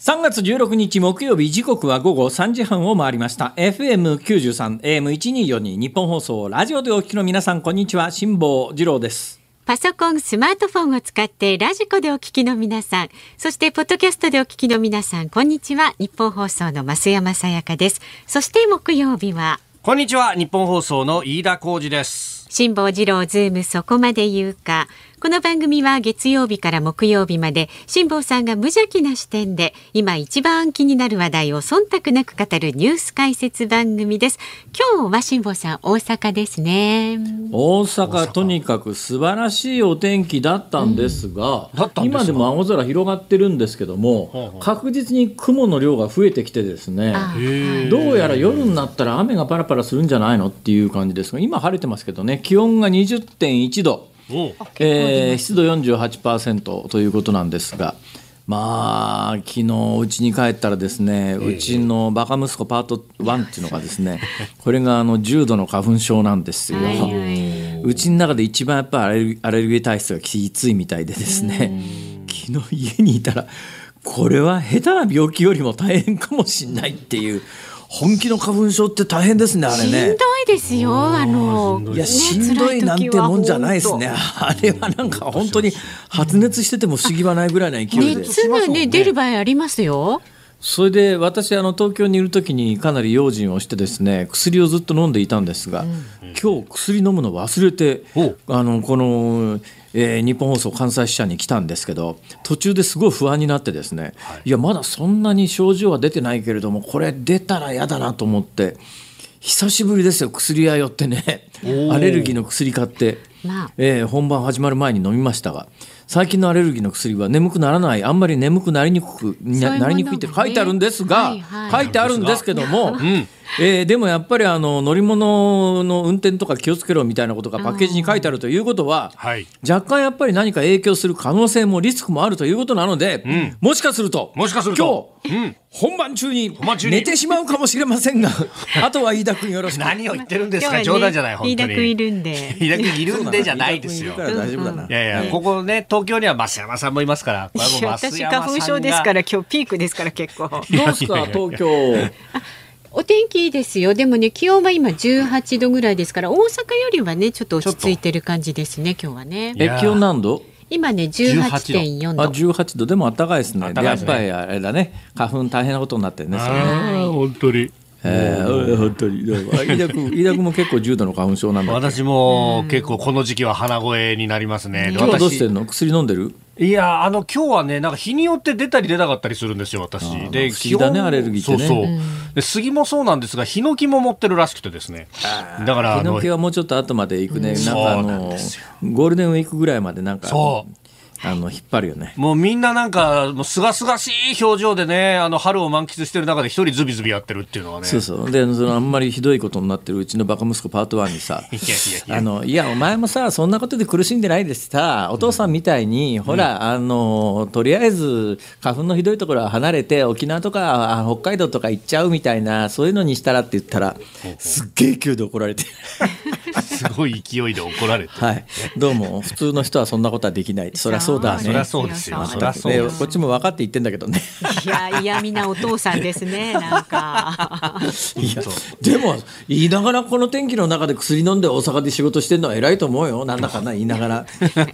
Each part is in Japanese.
3月16日木曜日時刻は午後3時半を回りました。FM93 AM1242 ニッポン放送ラジオでお聞きの皆さんこんにちは。辛坊治郎です。パソコン、スマートフォンを使ってラジコでお聞きの皆さん、そしてポッドキャストでお聞きの皆さん、こんにちは。ニッポン放送の増山さやかです。そして木曜日は、こんにちは。ニッポン放送の飯田浩二です辛坊治郎ズームそこまで言うか。この番組は月曜日から木曜日まで辛坊さんが無邪気な視点で今一番気になる話題を忖度なく語るニュース解説番組です。今日は辛坊さん大阪ですね。大阪とにかく素晴らしいお天気だったんですが、だったんですか？今でも青空広がってるんですけども、確実に雲の量が増えてきてですねあどうやら夜になったら雨がパラパラするんじゃないのっていう感じですが今晴れてますけどね気温が20.1度。おえー湿度48%ということなんですが、まあ昨日うちに帰ったらですね、うちのバカ息子パート1っていうのがですね、これがあの重度の花粉症なんですよ。うちの中で一番やっぱりアレルアレルギー体質がきついみたいでですね、昨日家にいたらこれは下手な病気よりも大変かもしれないっていう本気の花粉症って大変ですねあれしんどね。いですよ。あの、いやしんどいなんてもんじゃないですね。あれはなんか本当に発熱してても不思議はないぐらいの勢いで。熱がね出る場合ありますよ。それで私あの東京にいる時にかなり用心をしてですね薬をずっと飲んでいたんですが、今日薬飲むの忘れておあのこの、えー日本放送関西支社に来たんですけど途中ですごい不安になってですね、い、やまだそんなに症状は出てないけれどもこれ出たら嫌だなと思って久しぶりですよ薬屋寄ってね。アレルギーの薬買って。まあ。えー本番始まる前に飲みましたが最近のアレルギーの薬は眠くならない。あんまり眠くなりにくくなりにくいって書いてあるんですが、書いてあるんですけども、んえーでもやっぱりあの乗り物の運転とか気をつけろみたいなことがパッケージに書いてあるということは、はい。若干やっぱり何か影響する可能性もリスクもあるということなので、もしかするともしかすると。今日、本番中に番中に。寝てしまうかもしれませんが あとは飯田君よろしく。何を言ってるんです今日はねか冗談じゃない本当に。飯田君いるんで。飯田君いるんでじゃないですよ。大丈夫だな。いやいや、ここね、東京には増山さんもいますから、これはも私山さんが。花粉症ですから今日ピークですから結構。どうですか？東京。お天気いいですよ。でもね気温は今18度ぐらいですから大阪よりはねちょっと落ち着いてる感じですね今日はね。え気温何度？今ね18.4あ、度。18度でも暖かいですね。暖かいですねやっぱりあれだね。花粉大変なことになってるね。本当に。えー、本当に。飯田君、飯田君も結構重度の花粉症なんだ。私も結構この時期は鼻声になりますね。で今日はどうして私んの？薬飲んでる？いや、あの、今日はね、なんか日によって出たり出なかったりするんですよ、私。で、不だねアレルギーってねそうそう。で、杉もそうなんですが、ヒノキも持ってるらしくてですね。だから、あのヒノキ、はもうちょっと後まで行くね。なんなんのですよゴールデンウィークぐらいまでなんか。あの引っ張るよね。もうみんななんか、もうすがすがしい表情でね、あの、春を満喫してる中で一人ズビズビやってるっていうのはね。そうそう。で、そのあんまりひどいことになってるうちのバカ息子パート1にさ。いや。あのいやお前もさそんなことで苦しんでないですさお父さんみたいに、ほらあのとりあえず花粉のひどいところは離れて沖縄とかあ北海道とか行っちゃうみたいなそういうのにしたらって言ったらすっげえ勢いで怒られて すごい勢いで怒られて。はい。どうも普通の人はそんなことはできない。そりゃそうだ。ねそりゃそうですよ。そそりゃそうでです。こっちも分かって言ってんだけどね。いや嫌味なお父さんですね なんか。いやでも言いながらこの天気の中で薬飲んで大阪で仕事してるのは偉いと思うよ。なんだかな言いながら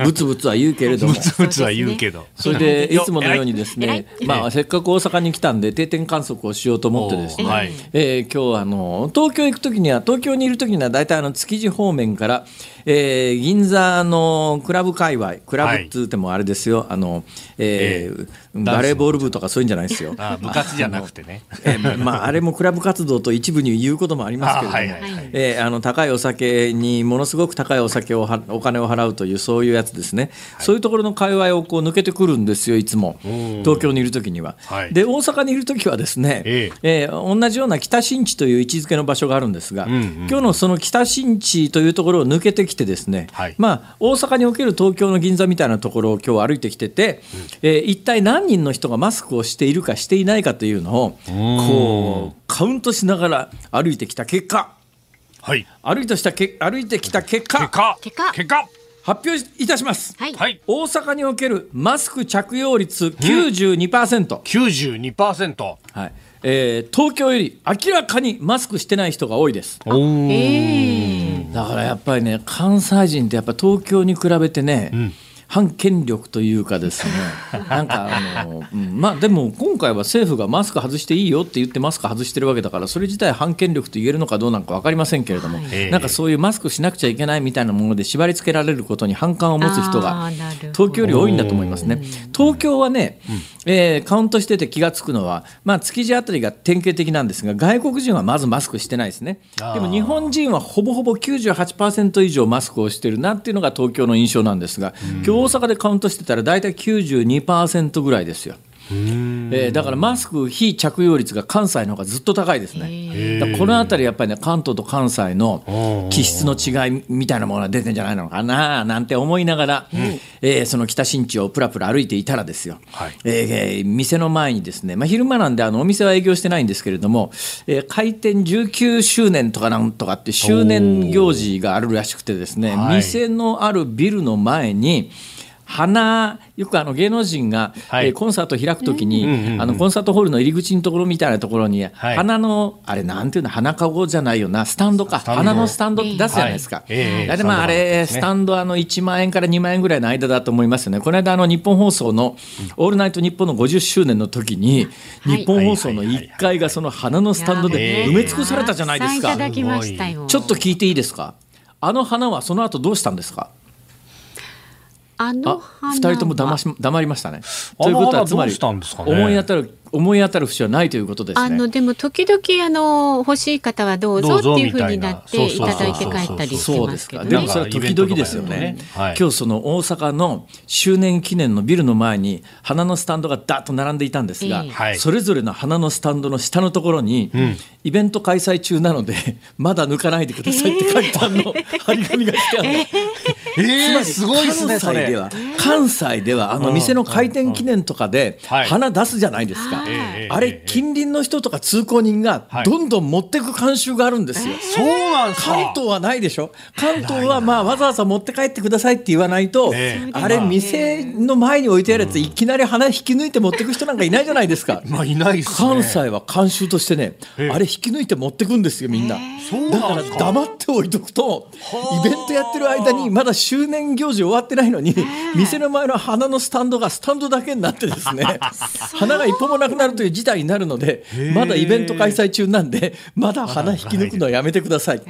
ブツブツは言うけれども。ブツブツは言うけど。それでいつものようにです偉ね、まあ、せっかく大阪に来たんで定点観測をしようと思ってですね、はい。えー今日はあの東京行く時には東京にいる時には大体あの築地方面から、えー銀座のクラブ界隈クラブっつってもあれですよ、あのえーバレーボール部とかそういうんじゃないですよ。あ部活じゃなくてね。えーまあ、あれもクラブ活動と一部に言うこともありますけれども、あはいはい。はいえーあの高いお酒にものすごく高いお酒をはお金を払うというそういうやつですね、そういうところの界隈をこう抜けてくるんですよいつも。東京にいる時には。はい。で大阪にいる時はですね、ええ。ー同じような北新地という位置づけの場所があるんですが、んうん。今日のその北新地というところを抜けてきてですね、はい。まあ、大阪における東京の銀座みたいなところを今日歩いてきてて、えー一体何人の人がマスクをしているかしていないかというのをこうカウントしながら歩いてきた結果。はい。歩いてしたけ歩いてきた結果。結果。結果。結果。発表いたします、はい。はい。大阪におけるマスク着用率92%、92%。はいえー東京より明らかにマスクしてない人が多いです。ええだからやっぱりね関西人ってやっぱ東京に比べてね、反権力というかですね。なんかあの、うん。まあでも今回は政府がマスク外していいよって言ってマスク外してるわけだからそれ自体反権力と言えるのかどうなのか分かりませんけれども、ええ。なんかそういうマスクしなくちゃいけないみたいなもので縛り付けられることに反感を持つ人が東京より多いんだと思いますね。東京はね、えーカウントしてて気がつくのは、まあ、築地あたりが典型的なんですが外国人はまずマスクしてないですね。でも日本人はほぼほぼ98%以上マスクをしてるなっていうのが東京の印象なんですが、今日大阪でカウントしてたら大体92%ぐらいですよ。えーだからマスク非着用率が関西の方がずっと高いですね。この辺りやっぱりね関東と関西の気質の違いみたいなものが出てんじゃないのかななんて思いながら、えーその北新地をプラプラ歩いていたらですよ、はい。えー店の前にですね、まあ、昼間なんであのお店は営業してないんですけれども、えー開店19周年とかなんとかって周年行事があるらしくてですね、はい。店のあるビルの前に花よくあの芸能人が、はい。えーコンサートを開くときに、うんうんうんあのコンサートホールの入り口のところみたいなところに、はい。花のあれなんていうの花かごじゃないよなスタンドか。花のスタンドって出すじゃないですか。はい。ええ大体まああれスタンドあの1万円から2万円ぐらいの間だと思いますよね。この間あの日本放送の「オールナイトニッポン」の50周年の時に、はい。日本放送の1階がその花のスタンドで埋め尽くされたじゃないですか。たくさんいた。だきましたよ。ちょっと聞いていいですか？あの花はその後どうしたんですか？あのあ花は二人とも黙し黙りましたね。あのということは花つまりどうしたんですかね思い当たる思い当たる節はないということですね。あのでも時々あの欲しい方はどうぞっていうふうになっていただいて帰ったりしてそうですか。ますけどねでも。それは時々ですよね。はい。今日その大阪の周年記念のビルの前に花のスタンドがダッと並んでいたんですがそれぞれの花のスタンドの下のところにイベント開催中なのでまだ抜かないでくださいって書いてあるの 張り紙がしてあるの。えー、すごいですね、それ。関西では。関西ではあの店の開店記念とかではい。花出すじゃないですか、ええあれ近隣の人とか通行人がはい。どんどん持ってく慣習があるんですよ。そうなんですか。関東はないでしょ。関東はまあわざわざ持って帰ってくださいって言わないと、ええ。あれ店の前に置いてあるやついきなり花引き抜いて持ってく人なんかいないじゃないですか。まあ、いないっすね。関西は慣習としてね、ええ。あれ引き抜いて持ってくんですよみんな。だから。黙っておいとくとイベントやってる間にまだ周年行事終わってないのに店の前の花のスタンドがスタンドだけになってですね 花が一歩もなくなるという事態になるのでまだイベント開催中なんでまだ花引き抜くのはやめてください。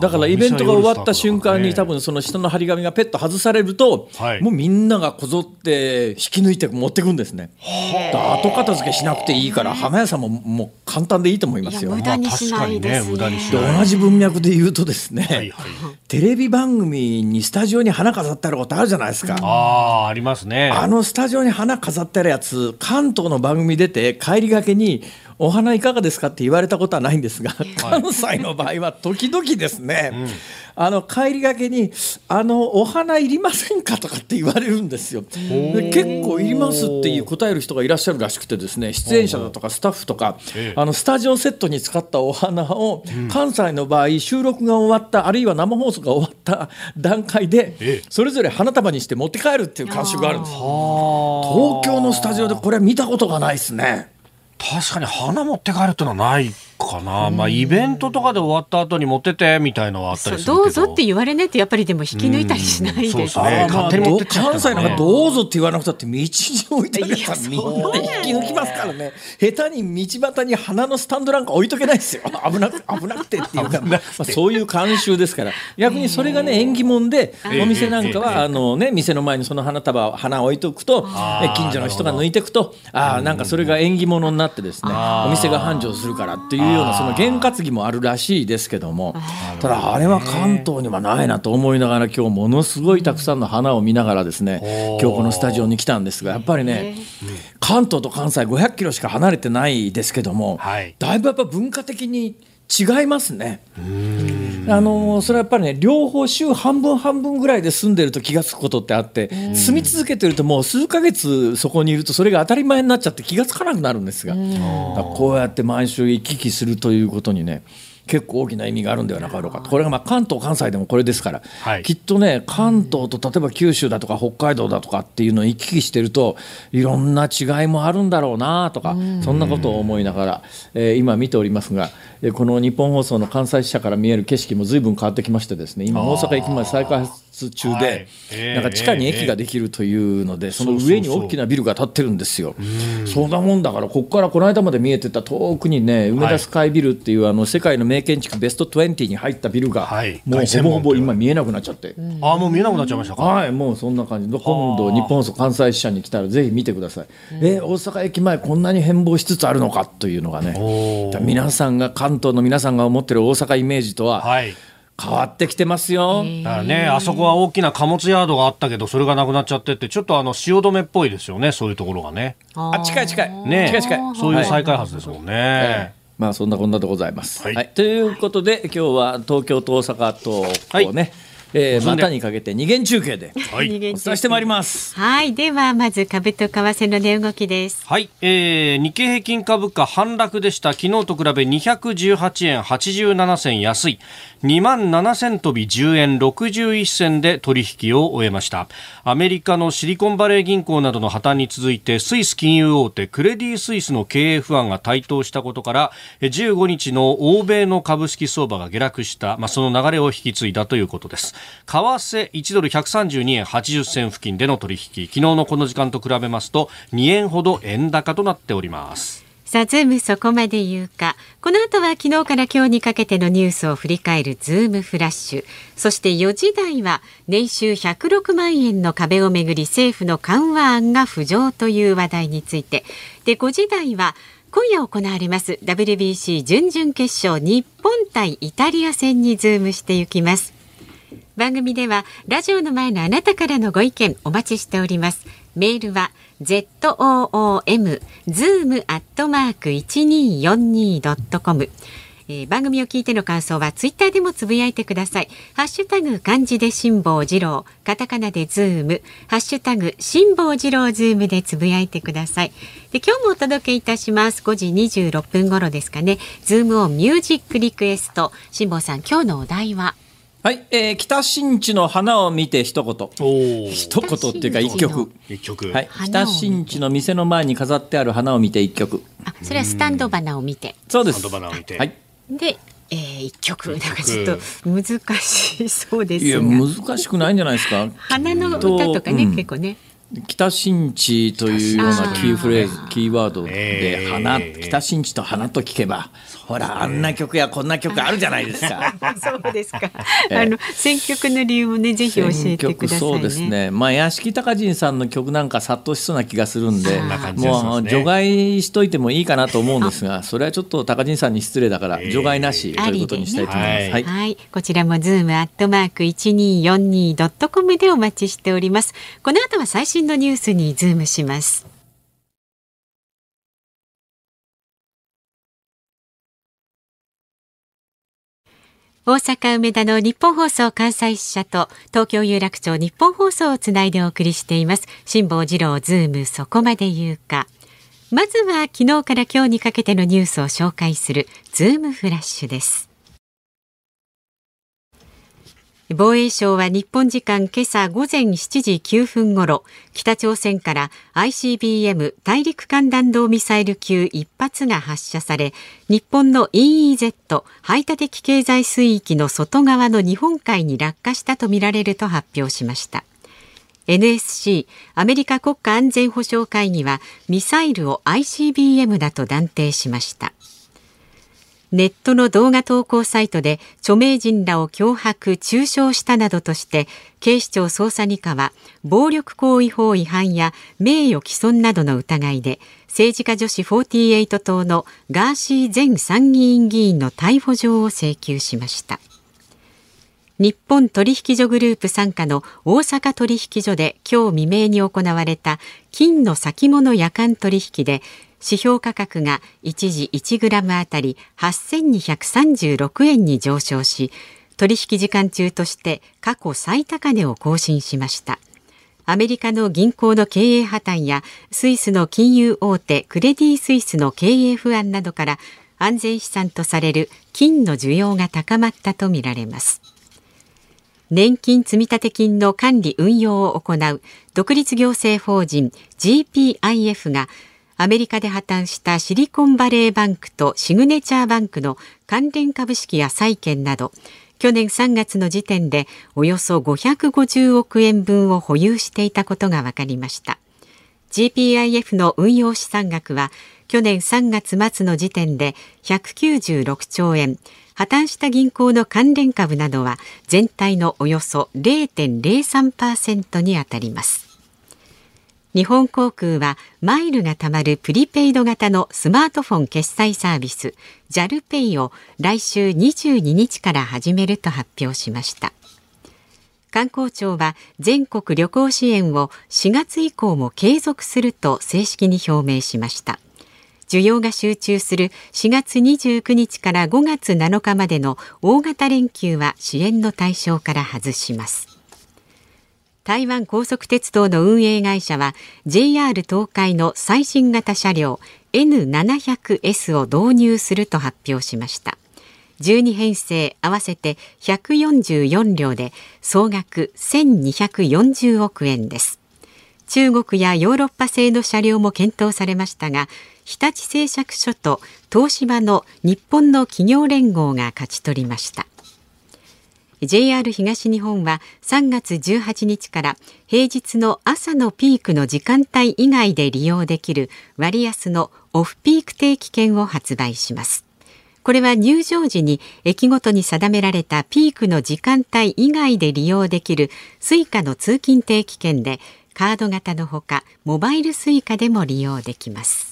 だからイベントが終わった瞬間に多分その下の張り紙がペット外されると、はいもうみんながこぞって引き抜いて持ってくんですね。後片付けしなくていいから花屋さんももう簡単でいいと思いますよ無。駄にしないですね。まあ確かにね無駄にしでない同じ文脈で言うとですね、はいはい。テレビ番組にスタジオに花飾ってあることあるじゃないですか。ああ、ありますね。あのスタジオに花飾ってあるやつ関東の番組出て帰りがけに「お花いかがですか?」って言われたことはないんですが、関西の場合は時々ですね、あの帰りがけに「あのお花いりませんか?」とかって言われるんですよ。で結構いりますっていう答える人がいらっしゃるらしくてですね出演者だとかスタッフとかええあのスタジオセットに使ったお花を関西の場合収録が終わったあるいは生放送が終わった段階でええそれぞれ花束にして持って帰るっていう慣習があるんです東京のスタジオでこれは見たことがないですね。確かに花持って帰るってのはないかな。まあ、イベントとかで終わった後に持っててみたいのはあったりするけど。どうぞって言われないとやっぱりでも引き抜いたりしないですうんそうですねあーまあ勝手に持ってっちゃった関西なんかどうぞって言わなくたって道に置いてあるやつはみんなそう引き抜きますからね。下手に道端に花のスタンドなんか置いとけないですよ。危なく危なくてっていう。か、まあ、そういう慣習ですから。逆にそれがね縁起物でえお店なんかええはあのね店の前にその花束花を置いとくと近所の人が抜いていくとああなんかそれが縁起物になってですねお店が繁盛するからっていうようなその験担ぎもあるらしいですけども。ただあれは関東にはないなと思いながら今日ものすごいたくさんの花を見ながらですね今日このスタジオに来たんですがやっぱりね関東と関西500キロしか離れてないですけどもはい。だいぶやっぱ文化的に違いますね。あのそれはやっぱりね両方週半分半分ぐらいで住んでると気が付くことってあって住み続けてるともう数ヶ月そこにいるとそれが当たり前になっちゃって気が付かなくなるんですがこうやって毎週行き来するということにね結構大きな意味があるんではなかろうかこれがまあ関東関西でもこれですから、はい。きっとね関東と例えば九州だとか北海道だとかっていうのを行き来してるといろんな違いもあるんだろうなとかそんなことを思いながら、えー今見ておりますが、えーこの日本放送の関西支社から見える景色も随分変わってきましてですね今大阪駅前再開発中はい。で、え。ーなんか地下に駅ができるというので、その上に大きなビルが建ってるんですよ。そんなもんだからここからこの間まで見えてた遠くにね梅田スカイビルっていうあの世界の名建築ベスト20に入ったビルが、はい。もうほぼほぼ今見えなくなっちゃって。ああ、もう見えなくなっちゃいましたか？はい、もうそんな感じ。で今度日本放送関西支社に来たらぜひ見てください、えー大阪駅前こんなに変貌しつつあるのかというのがね。皆さんが関東の皆さんが思ってる大阪イメージとははい。変わってきてますよ、だからね、あそこは大きな貨物ヤードがあったけど、それがなくなっちゃってって、ちょっとあの、汐留っぽいですよね、そういうところがね。あ近い近い、ね近い近いそういう再開発ですもんね。ええまあそんなこんなでございます。は、はいいということで今日は東京と大阪とこうね、えー、結んで股にかけて二元中継ではい。お伝えしてまいります。はい、ではまず株と為替の値動きです。はい、えー、日経平均株価反落でした。昨日と比べ218円87銭安い。2万7000飛び10円61銭で取引を終えました。アメリカのシリコンバレー銀行などの破綻に続いて、スイス金融大手クレディ・スイスの経営不安が台頭したことから、15日の欧米の株式相場が下落した、まあ、その流れを引き継いだということです。為替1ドル132円80銭付近での取引、昨日のこの時間と比べますと2円ほど円高となっております。さあ、ズームそこまで言うか。この後は昨日から今日にかけてのニュースを振り返るズームフラッシュ。そして4時台は年収106万円の壁をめぐり政府の緩和案が浮上という話題について。で、5時台は今夜行われます WBC 準々決勝日本対イタリア戦にズームしていきます。番組ではラジオの前のあなたからのご意見お待ちしております。メールは z o o m zoom アットマーク一二四二ドットコム。番組を聞いての感想はツイッターでもつぶやいてください。ハッシュタグ漢字で辛坊治郎、カタカナでズーム、ハッシュタグ辛坊治郎ズームでつぶやいてください。で今日もお届けいたします。5時26分頃ですかね。ズームオンミュージックリクエスト。辛坊さん、今日のお題は？はい、えー、北新地の花を見て一言。お一言っていうか一曲。一曲。はい、北新地の店の前に飾ってある花を見て一曲。あ、それはスタンド花を見て。そうです。スタンド花を見てはい。で、えー、一曲なんかちょっと難しそうですいやが。難しくないんじゃないですか。花の歌とかね、うん結構ね。北新地というようなキーフレーズ、キーワードでえー花、北新地と花と聞けば、ほらあんな曲やこんな曲あるじゃないですか。そうですか。ええあの選曲の理由もね、ぜひ教えてくださいね。そうですね。まあ屋敷隆人さんの曲なんか殺到しそうな気がするんで、もう除外しといてもいいかなと思うんですが、それはちょっとたかじんさんに失礼だから除外なしということにしたいと思います。ねはい。はい、こちらもズームアットマーク一二四二ドットコムでお待ちしております。この後は最新のニュースにズームします。大阪梅田のニッポン放送関西支社と東京有楽町ニッポン放送をつないでお送りしています。辛坊治郎ズームそこまで言うか。まずは昨日から今日にかけてのニュースを紹介するズームフラッシュです。防衛省は日本時間今朝午前7時9分ごろ北朝鮮から ICBM 大陸間弾道ミサイル級1発が発射され日本の EEZ 排他的経済水域の外側の日本海に落下したとみられると発表しました。NSC アメリカ国家安全保障会議はミサイルを ICBM だと断定しました。ネットの動画投稿サイトで著名人らを脅迫、中傷したなどとして、警視庁捜査二課は暴力行為法違反や名誉毀損などの疑いで、政治家女子48党のガーシー前参議院議員の逮捕状を請求しました。日本取引所グループ傘下の大阪取引所で今日未明に行われた金の先物夜間取引で指標価格が一時1グラムあたり8236円に上昇し取引時間中として過去最高値を更新しました。アメリカの銀行の経営破綻やスイスの金融大手クレディ・スイスの経営不安などから安全資産とされる金の需要が高まったとみられます。年金積立金の管理運用を行う独立行政法人 GPIF がアメリカで破綻したシリコンバレーバンクとシグネチャーバンクの関連株式や債券など去年3月の時点でおよそ550億円分を保有していたことが分かりました。GPIF の運用資産額は去年3月末の時点で196兆円。破綻した銀行の関連株などは全体のおよそ0.03%にあたります。日本航空はマイルが貯まるプリペイド型のスマートフォン決済サービス JALPay を来週22日から始めると発表しました。観光庁は全国旅行支援を4月以降も継続すると正式に表明しました。需要が集中する4月29日から5月7日までの大型連休は支援の対象から外します。台湾高速鉄道の運営会社は JR 東海の最新型車両 N700S を導入すると発表しました。12編成合わせて144両で総額1240億円です。中国やヨーロッパ製の車両も検討されましたが日立製作所と東芝の日本の企業連合が勝ち取りました。JR 東日本は3月18日から平日の朝のピークの時間帯以外で利用できる割安のオフピーク定期券を発売します。これは入場時に駅ごとに定められたピークの時間帯以外で利用できる suica の通勤定期券でカード型のほかモバイル suica でも利用できます。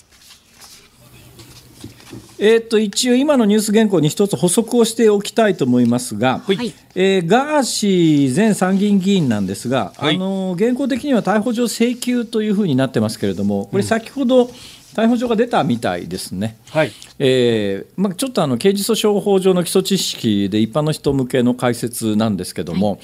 えー、と一応、今のニュース原稿に一つ補足をしておきたいと思いますが、はい、えー、ガーシー前参議院議員なんですが、はい、あの原稿的には逮捕状請求というふうになってますけれども、これ、先ほど、逮捕状が出たみたいですね、はい。えーまあ、ちょっとあの刑事訴訟法上の基礎知識で一般の人向けの解説なんですけども、はい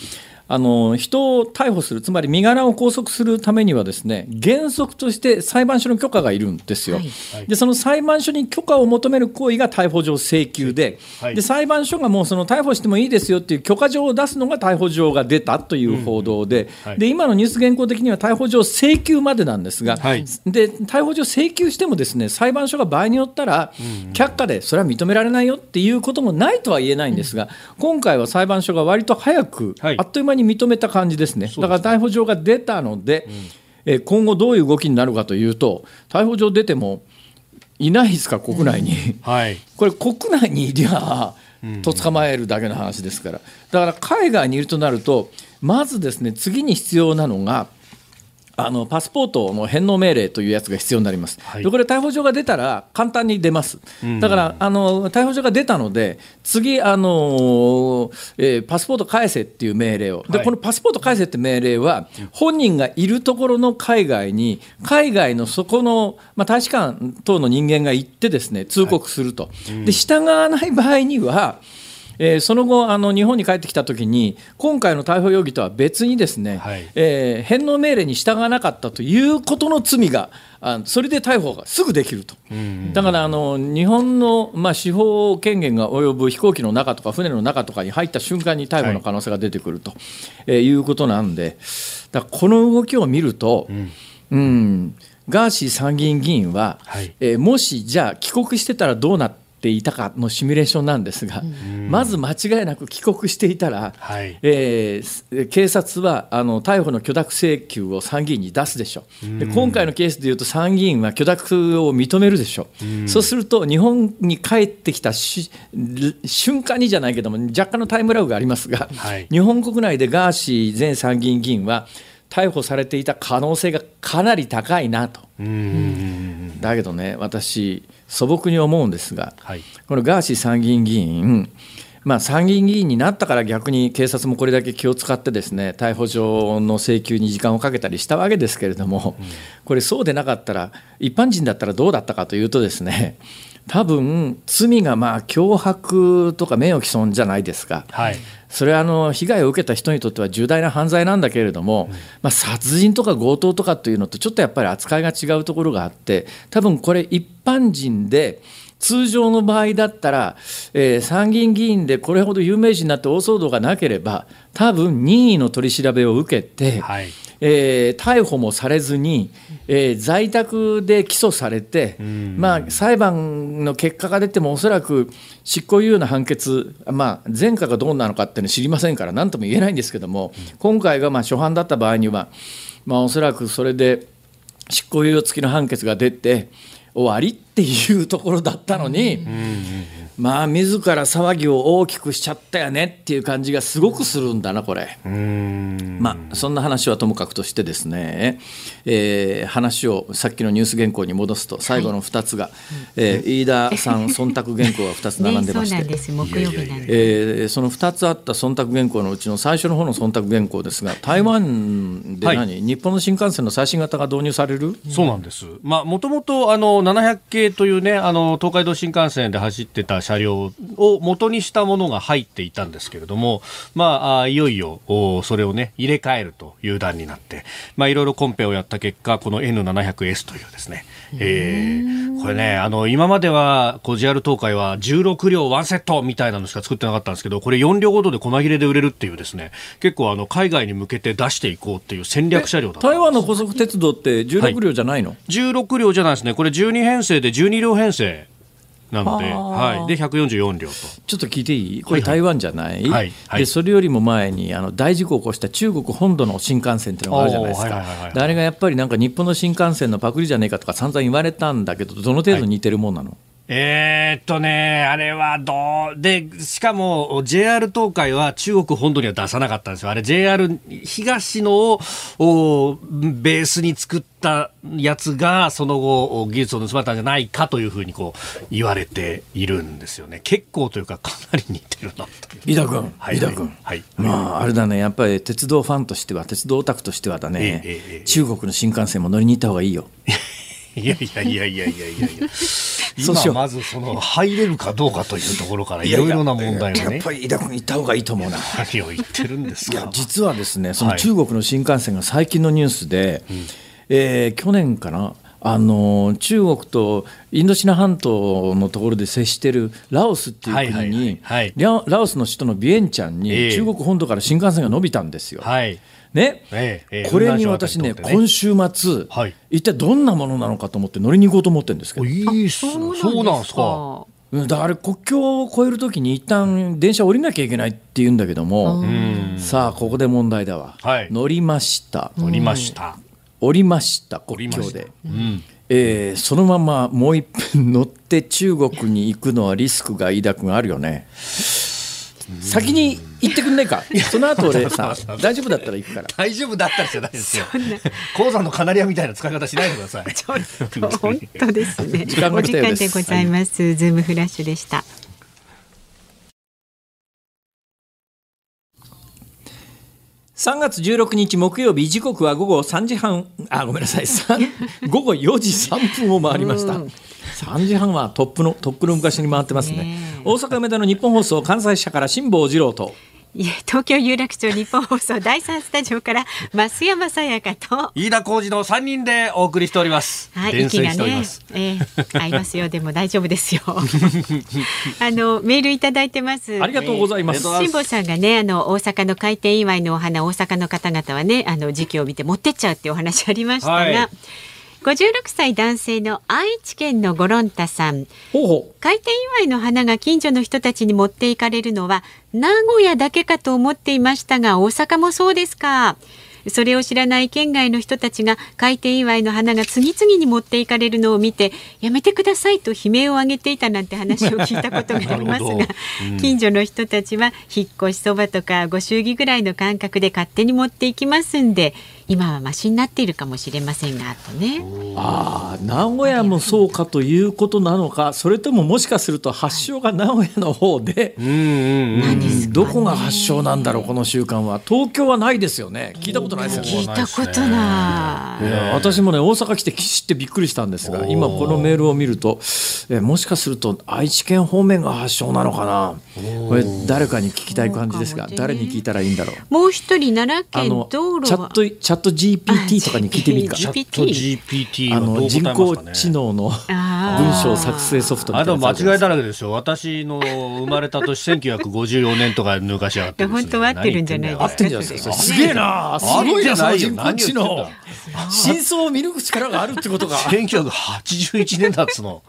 あの人を逮捕する、つまり身柄を拘束するためには、ですね原則として裁判所の許可がいるんですよ、はい、でその裁判所に許可を求める行為が逮捕状請求ではい、で、裁判所がもうその逮捕してもいいですよっていう許可状を出すのが逮捕状が出たという報道で、うん。はい、で今のニュース原稿的には逮捕状請求までなんですが、で逮捕状請求しても、ですね裁判所が場合によったら、却下でそれは認められないよっていうこともないとは言えないんですが、今回は裁判所が割と早く、あっという間に認めた感じですね、だから逮捕状が出たので、うん、え今後どういう動きになるかというと、逮捕状出てもいないですか、国内に。うん。はい、これ、国内にいりゃ、と捕まえるだけの話ですから、だから海外にいるとなると、まずですね次に必要なのが、あのパスポートの返納命令というやつが必要になります、はい、でこれ、逮捕状が出たら簡単に出ます、だからあの逮捕状が出たので、次、あのえー、パスポート返せっていう命令を、でこのパスポート返せって命令は、本人がいるところの海外に、海外のそこの、まあ、大使館等の人間が行って、ですね通告すると、で従わない場合には、えー、その後あの、日本に帰ってきたときに、今回の逮捕容疑とは別にですね、はい、えー、返納命令に従わなかったということの罪が、あそれで逮捕がすぐできると、だからあの日本の、まあ、司法権限が及ぶ飛行機の中とか船の中とかに入った瞬間に逮捕の可能性が出てくると、はいえー、いうことなんで、だこの動きを見ると、うん、うんガーシー参議院議員は、はい、えー、もしじゃあ帰国してたらどうなってていたかのシミュレーションなんですが、まず間違いなく帰国していたら、はい、えー、警察はあの逮捕の許諾請求を参議院に出すでしょ。う、で今回のケースでいうと参議院は許諾を認めるでしょ。う、そうすると日本に帰ってきた瞬間にじゃないけども若干のタイムラグがありますが、はい、日本国内でガーシー前参議院議員は逮捕されていた可能性がかなり高いなと。だけどね私素朴に思うんですが、はい、このガーシー参議院議員、まあ、参議院議員になったから逆に警察もこれだけ気を使ってですね逮捕状の請求に時間をかけたりしたわけですけれども、うん、これそうでなかったら一般人だったらどうだったかというとですね多分罪がまあ脅迫とか名誉毀損じゃないですか、はい、それはあの被害を受けた人にとっては重大な犯罪なんだけれども、うん、まあ、殺人とか強盗とかというのとちょっとやっぱり扱いが違うところがあって多分これ一般人で通常の場合だったら、えー、参議院議員でこれほど有名人になって大騒動がなければ多分任意の取り調べを受けて、はい、えー、逮捕もされずに、えー、在宅で起訴されて、まあ、裁判の結果が出てもおそらく執行猶予の判決、まあ、前科がどうなのかっていうのは知りませんから何とも言えないんですけども、今回がまあ初犯だった場合には、まあ、おそらくそれで執行猶予付きの判決が出て終わりっていうところだったのに。まあ自ら騒ぎを大きくしちゃったよねっていう感じがすごくするんだなこれ。まあそんな話はともかくとしてですね、えー、話をさっきのニュース原稿に戻すと最後の2つが、はい、えー、飯田さん忖度原稿が2つ並んでまして、ね、木曜日なんで、えー、その2つあった忖度原稿のうちの最初の方の忖度原稿ですが台湾で何、はい、日本の新幹線の最新型が導入される？そうなんです。まあもともとあの700系というねあの東海道新幹線で走ってた車両を元にしたものが入っていたんですけれども、まあ、いよいよそれをね、入れ替えるという段になって、まあ、いろいろコンペをやった結果、この N700S というですね、えー、これね、あの、今までは、こう JR 東海は16両ワンセットみたいなのしか作ってなかったんですけど、これ4両ごとで細切れで売れるっていうですね、結構あの、海外に向けて出していこうっていう戦略車両だ台湾の高速鉄道って16両じゃないの、はい、?16 両じゃないですね。これ12編成で12両編成なので、はい、で144両と。ちょっと聞いていい？これ台湾じゃない、はいはい、でそれよりも前にあの大事故を起こした中国本土の新幹線っていうのがあるじゃないですか、あれがやっぱりなんか日本の新幹線のパクリじゃねえかとか散々言われたんだけどどの程度似てるもんなの、えー、っとね、あれはどう、で、しかも JR 東海は中国本土には出さなかったんですよ。あれ JR 東のをベースに作ったやつがその後技術を盗まれたんじゃないかというふうにこう言われているんですよね。結構というかかなり似てるな飯田君、はい、飯田君。はい。まあ、あれだね、やっぱり鉄道ファンとしては、鉄道オタクとしてはだね、えええ、中国の新幹線も乗りに行った方がいいよ。いやいやいやいやいやいやいや。今まずその入れるかどうかというところからいろいろな問題がね。やっぱり飯田君行った方がいいと思うな。何を言ってるんですか。実はですね、その中国の新幹線が最近のニュースで、はい、えー、去年かな。あの中国とインドシナ半島のところで接しているラオスっていう国に、ラオスの首都のビエンチャンに中国本土から新幹線が伸びたんですよ。はいね、ええ、これに私ね、ね。今週末、はい、一体どんなものなのかと思って乗りに行こうと思ってるんですけど。いいっすそうなんですか。だから国境を越えるときに一旦電車降りなきゃいけないって言うんだけども、さあここで問題だわ、はい、乗りました。乗りました。降りました国境で、うん、えー、そのままもう一分乗って中国に行くのはリスクが飯田君あるよね。先に行ってくんないか。その後俺さ大丈夫だったら行くから。大丈夫だったらじゃないですよ。鉱山のカナリアみたいな使い方しないでください。ちょっと本当ですね。時間が来たようでございます、はい、ズームフラッシュでした。3月16日木曜日時刻は午後3時半。あごめんなさい。午後4時3分を回りました、3時半はトップのとっくの昔に回ってますね。大阪梅田の日本放送関西社から辛坊治郎と東京有楽町日本放送第三スタジオから増山さやかと飯田浩二の三人でお送りしております。はい、息がね、えー、合いますよ。でも大丈夫ですよ。あのメールいただいてます。ありがとうございます。辛坊さんがね、あの大阪の開店祝いのお花、大阪の方々はね、あの時期を見て持ってっちゃうっていうお話ありましたが。はい56歳男性の愛知県のゴロンタさん。開店祝いの花が近所の人たちに持っていかれるのは名古屋だけかと思っていましたが大阪もそうですか。それを知らない県外の人たちが開店祝いの花が次々に持っていかれるのを見てやめてくださいと悲鳴を上げていたなんて話を聞いたことがありますが、うん、近所の人たちは引っ越しそばとかご祝儀ぐらいの感覚で勝手に持っていきますんで今はマシになっているかもしれませんがとね。ああ名古屋もそうかということなのか。それとももしかすると発祥が名古屋の方で、どこが発祥なんだろうこの習慣は。東京はないですよね。聞いたことないですよ聞いたことない、私もね大阪来て知ってびっくりしたんですが今このメールを見るとえもしかすると愛知県方面が発祥なのかな。これ誰かに聞きたい感じですが誰に聞いたらいいんだろう。もう一人奈良県道路チャットチャャット GPT とかに聞いてみるかあチャット GPT あの人工知能のあ文章作成ソフトみたいなやつるじゃないですか間違いだらけですよ。私の生まれた年1954年とか抜かしやがってですね、本当は合ってるんじゃないですか？合ってんじゃないですか？ねすげえな。すごいな、その人工知能。真相を見抜く力があるってことが。1981年だっつの。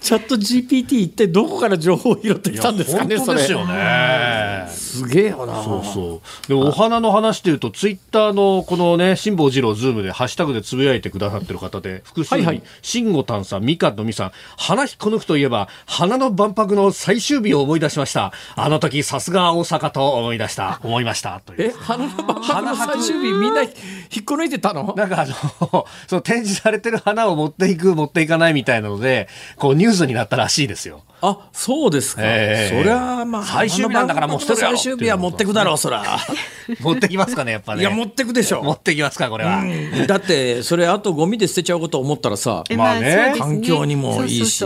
チャット GPT 一体どこから情報を拾ってきたんですかね、それ本当です。よね。すげえよな。そうそう。でもお花の話でいうと、ツイッターのこのね、辛坊治郎ズームでハッシュタグでつぶやいてくださってる方で、複数いはい、慎吾丹さん、みかんのみさん、花引っこ抜くといえば、花の万博の最終日を思い出しました。あの時、さすが大阪と思い出した、思いました。というえ、花の万博の最終日みんな引っこ抜いてたの？なんかあの、その展示されてる花を持っていく、持っていかないみたいなので、こうニュースになったらしいですよ。あ、そうですか。ええそりゃまあ最終日なんだからもう捨てるやろ最終日は持ってくだろう、そら。持ってきますかね、やっぱね。いや、持ってくでしょ。持ってきますか、これは。だって、それあとゴミで捨てちゃうことを思ったらさ、えまあね環境にもいいし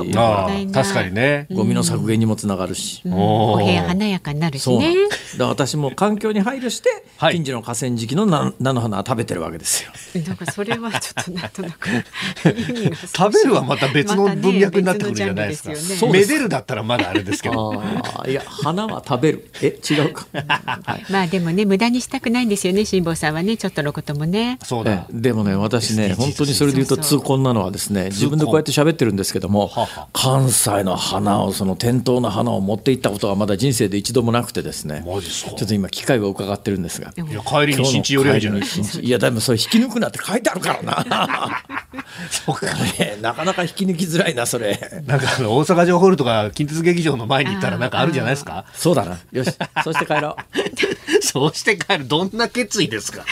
確かにね。ゴミの削減にもつながるし。うんお部屋華やかになるしねだから私も環境に配慮して、はい近所の河川敷のな 菜の花は食べてるわけですよ。なんかそれはちょっとなんとなく意味が少し食べるはまた別の文脈になってくるじゃないですか。まですよねそうめでるだったらまだあれですけど。ああ、いや、花は食べる。え、違うか。はいまあでもね無駄にしたくないんですよね辛坊さんはねちょっとのこともね。そうだ。え。でもね私ね本当にそれで言うと痛恨なのはですね自分でこうやって喋ってるんですけども関西の花をその店頭の花を持って行ったことがまだ人生で一度もなくてですねちょっと今機会を伺ってるんですが。いや帰りに新地寄りゃいいじゃないですか。いやでもそれ引き抜くなって書いてあるからな。そうか。ね。なかなか引き抜きづらいなそれ。なんかあの大阪城ホールとか近鉄劇場の前に行ったらなんかあるじゃないですか。そうだな。よし。そして帰ろう そうして帰るどんな決意ですか？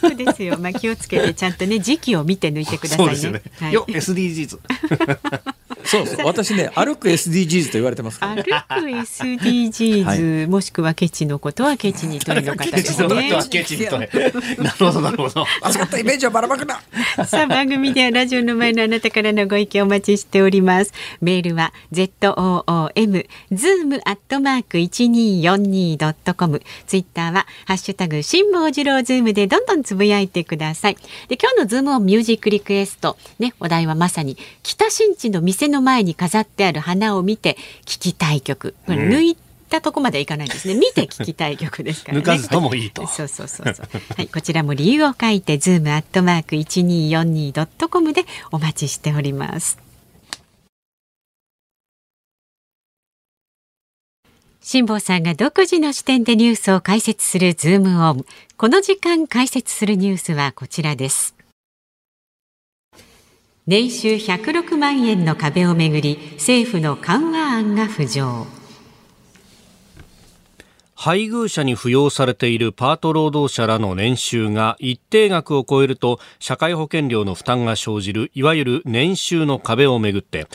そうですよまあ気をつけてちゃんとね時期を見て抜いてくださいねそうですよね。はいよ SDGs。そうそう。私ね歩く SDGs と言われてますから。歩く SDGs、もしくはケチのことはケチにというの方でケチのすねことはケチにとね。なるほどなるほど。間違ったイメージをばらまくなさあ番組ではラジオの前のあなたからのご意見お待ちしております。メールは z o o m zoom アットマーク一二四二ドットコム。ツイッターはハッシュタグ辛坊治郎ズームでどんどんつぶやいてください。で今日のズームオンミュージックリクエスト。ねお題はまさに北新地の店の前に飾ってある花を見て聞きたい曲これ抜いたとこまではいかないんですね 見て聞きたい曲ですからね抜かずともいいと。そうそうそうそう。はい、こちらも理由を書いて、ズームアットマーク一二四二ドットコムでお待ちしております。辛坊さんが独自の視点でニュースを解説するズームオン。この時間解説するニュースはこちらです。年収106万円の壁をめぐり、政府の緩和案が浮上。配偶者に扶養されているパート労働者らの年収が一定額を超えると社会保険料の負担が生じるいわゆる年収の壁をめぐって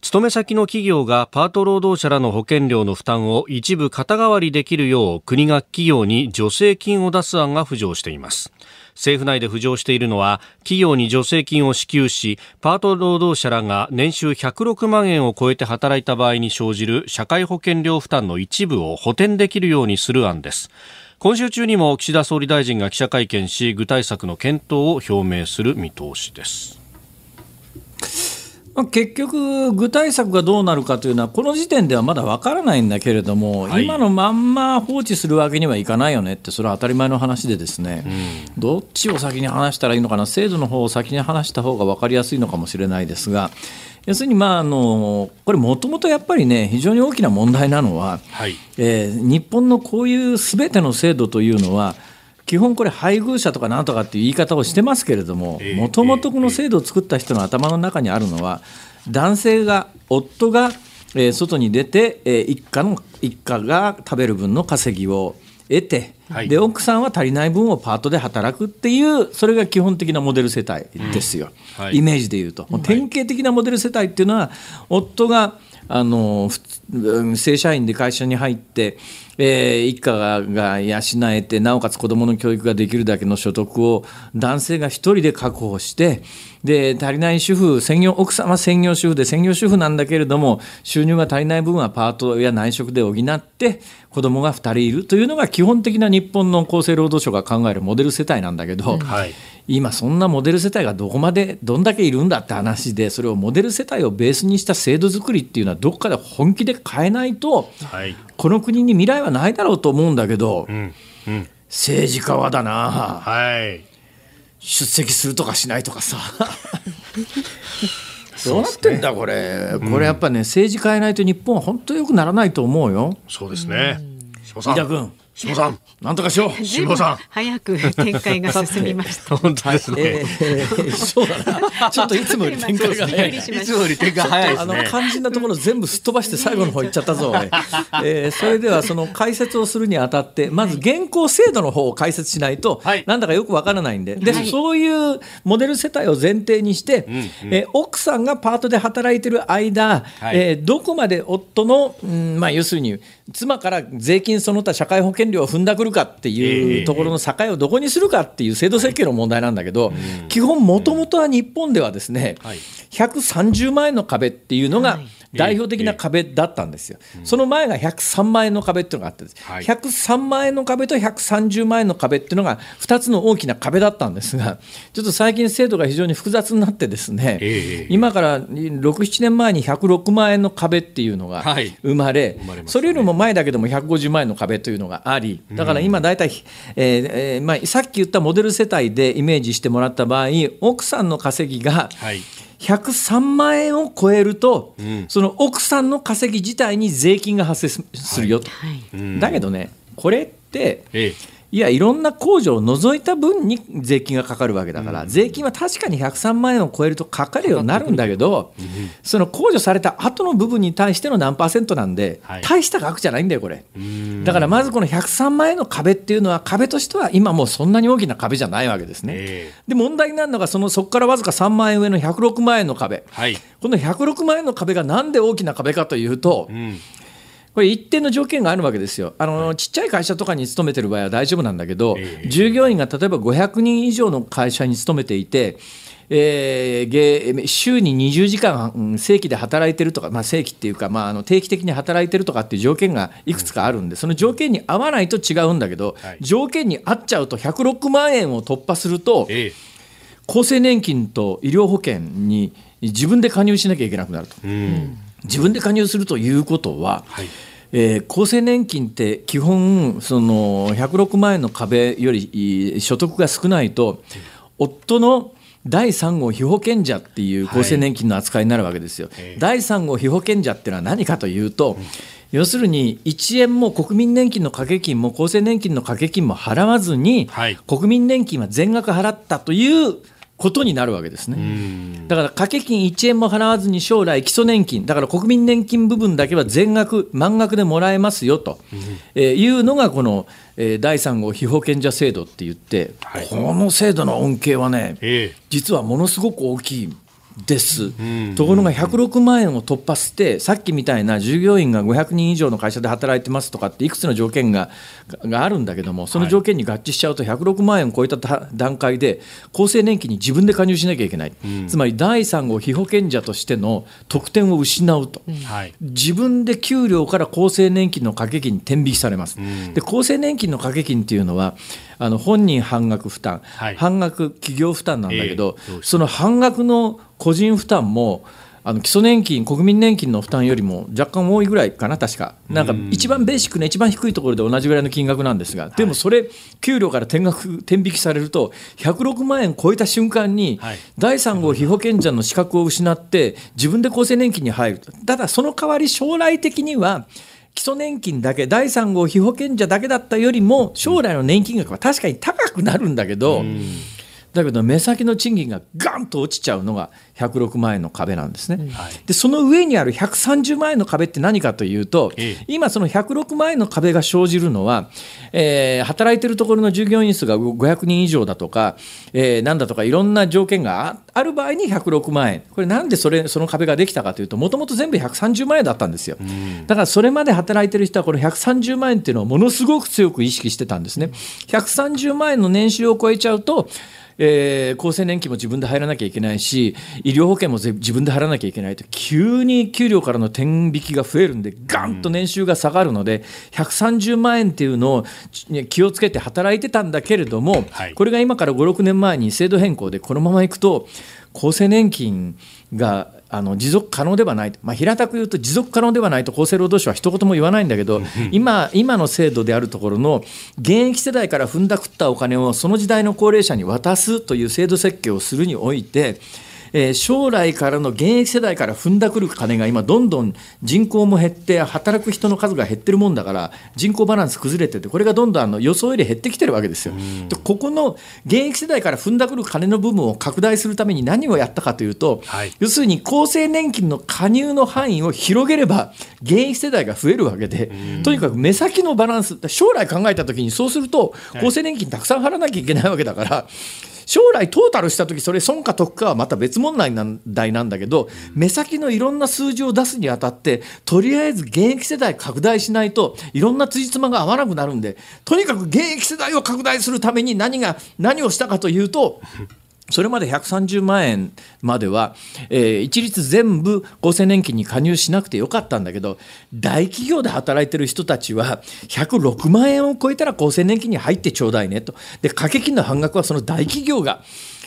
勤め先の企業がパート労働者らの保険料の負担を一部肩代わりできるよう国が企業に助成金を出す案が浮上しています政府内で浮上しているのは企業に助成金を支給しパート労働者らが年収106万円を超えて働いた場合に生じる社会保険料負担の一部を補填できるようにする案です。今週中にも岸田総理大臣が記者会見し具体策の検討を表明する見通しです。まあ結局、具体策がどうなるかというのは、この時点ではまだ分からないんだけれども、はい。今のまんま放置するわけにはいかないよねって、それは当たり前の話で、ですね、どっちを先に話したらいいのかな、制度の方を先に話した方が分かりやすいのかもしれないですが、要するに、まあ、あのこれ、もともとやっぱりね、非常に大きな問題なのは、はい。えー日本のこういうすべての制度というのは、基本これ、配偶者とかなんとかっていう言い方をしてますけれどもええ、もともとこの制度を作った人の頭の中にあるのは、男性が、夫が、えー外に出て、えー一家の一家が食べる分の稼ぎを得て、はい。で奥さんは足りない分をパートで働くっていうそれが基本的なモデル世帯ですよ、はい。イメージでいうと、もう典型的なモデル世帯っていうのは夫があの正社員で会社に入って、えー、一家が養えてなおかつ子どもの教育ができるだけの所得を男性が1人で確保してで足りない主婦専業奥様専業主婦で専業主婦なんだけれども収入が足りない分はパートや内職で補って子どもが2人いるというのが基本的な日本の厚生労働省が考えるモデル世帯なんだけど、はい。今そんなモデル世帯がどこまでどんだけいるんだって話でそれをモデル世帯をベースにした制度作りっていうのはどっかで本気で変えないと、はい、この国に未来はないだろうと思うんだけど、うんうん、政治家はだな、はい、出席するとかしないとかさ。どうなってんだこれ、これやっぱね政治変えないと日本は本当によくならないと思うよ。そうですね。飯田君下さん、なんとかしよう。下さん。早く展開が進みました。本当ですね。えー、そうだな。ちょっといつもより展開が早い。いつもより展開早い、ね、あの肝心なところ全部すっ飛ばして最後の方行っちゃったぞ。えー、それではその解説をするにあたってまず現行制度の方を解説しないと、はい、なんだかよくわからないんで、で、はい、そういうモデル世帯を前提にして、うんうん、えー、奥さんがパートで働いてる間、はい、えー、どこまで夫の、うん、まあ要するに妻から税金その他社会保険料を踏んだくるかっていうところの境をどこにするかっていう制度設計の問題なんだけど、基本もともとは日本ではですね、130万円の壁っていうのが、代表的な壁だったんですよ、ええ、その前が103万円の壁っていうのがあってです、はい、103万円の壁と130万円の壁っていうのが2つの大きな壁だったんですがちょっと最近制度が非常に複雑になってですね、え、今から67年前に106万円の壁っていうのが生まれ、はいまね、それよりも前だけども150万円の壁というのがありだから今大体、えーまあ、さっき言ったモデル世帯でイメージしてもらった場合奥さんの稼ぎが、はい103万円を超えると、うん、その奥さんの稼ぎ自体に税金が発生するよと、はい、だけどねこれって、ええいやいろんな控除を除いた分に税金がかかるわけだから、うん、税金は確かに103万円を超えるとかかるようになるんだけど、うん、その控除された後の部分に対しての何パーセントなんで、はい、大した額じゃないんだよこれ。だからまずこの103万円の壁っていうのは壁としては今もうそんなに大きな壁じゃないわけですね、えー、で問題になるのがそのそこからわずか3万円上の106万円の壁、はい、この106万円の壁がなんで大きな壁かというと、うんこれ一定の条件があるわけですよ。あの、ちっちゃい会社とかに勤めてる場合は大丈夫なんだけど、従業員が例えば500人以上の会社に勤めていて、えー、週に20時間正規で働いてるとか、まあ、正規っていうか、まあ、あの定期的に働いてるとかっていう条件がいくつかあるんでその条件に合わないと違うんだけど、はい、条件に合っちゃうと106万円を突破すると、え。厚生年金と医療保険に自分で加入しなきゃいけなくなると。うん自分で加入するということは、はい。えー、厚生年金って基本その106万円の壁より所得が少ないと夫の第3号被保険者っていう厚生年金の扱いになるわけですよ。はい、第3号被保険者っていうのは何かというと、うん、要するに1円も国民年金の掛け金も厚生年金の掛け金も払わずに、はい、国民年金は全額払ったということになるわけですね。だから掛け金1円も払わずに将来基礎年金だから国民年金部分だけは全額満額でもらえますよと、えいうのがこの、え第3号被保険者制度って言って、はい、この制度の恩恵はね、実はものすごく大きいです、ところが106万円を突破してさっきみたいな従業員が500人以上の会社で働いてますとかっていくつの条件ががあるんだけどもその条件に合致しちゃうと106万円を超えた段階で厚生年金に自分で加入しなきゃいけない、つまり第3号被保険者としての特典を失うと、自分で給料から厚生年金の掛け金に天引きされます。で厚生年金の掛け金っていうのはあの本人半額負担、はい、半額企業負担なんだけど、えー、その半額の個人負担もあの基礎年金、国民年金の負担よりも若干多いぐらいかな、確か、なんか一番ベーシックな、一番低いところで同じぐらいの金額なんですが、でもそれ、給料から転額転引きされると、106万円超えた瞬間に、第3号被保険者の資格を失って、自分で厚生年金に入る、ただその代わり、将来的には、基礎年金だけ第3号被保険者だけだったよりも将来の年金額は確かに高くなるんだけど、だけど目先の賃金がガンと落ちちゃうのが106万円の壁なんですね。でその上にある130万円の壁って何かというと、今その106万円の壁が生じるのは、えー、働いてるところの従業員数が500人以上だとか、えー、なんだとかいろんな条件がある場合に106万円これなんでそれその壁ができたかというともともと全部130万円だったんですよ。だからそれまで働いてる人はこの130万円っていうのをものすごく強く意識してたんですね。130万円の年収を超えちゃうとえー、厚生年金も自分で入らなきゃいけないし医療保険も自分で入らなきゃいけないと急に給料からの転引きが増えるんでガンと年収が下がるので、130万円っていうのを気をつけて働いてたんだけれども、はい、これが今から56年前に制度変更でこのままいくと厚生年金があの持続可能ではない、まあ、平たく言うと持続可能ではないと厚生労働省は一言も言わないんだけど今今の制度であるところの現役世代から踏んだくったお金をその時代の高齢者に渡すという制度設計をするにおいてえー、将来からの現役世代から踏んだくる金が今どんどん人口も減って働く人の数が減ってるもんだから人口バランス崩れててこれがどんどんあの予想より減ってきてるわけですよ。でここの現役世代から踏んだくる金の部分を拡大するために何をやったかというと、はい、要するに厚生年金の加入の範囲を広げれば現役世代が増えるわけでとにかく目先のバランス将来考えた時にそうすると厚生年金たくさん払わなきゃいけないわけだから。将来トータルした時それ損か得かはまた別問題なんだけど目先のいろんな数字を出すにあたってとりあえず現役世代拡大しないといろんな辻褄が合わなくなるんでとにかく現役世代を拡大するために何が何をしたかというとそれまで130万円までは、えー、一律全部厚生年金に加入しなくてよかったんだけど大企業で働いてる人たちは106万円を超えたら厚生年金に入ってちょうだいねとで掛け金の半額はその大企業が、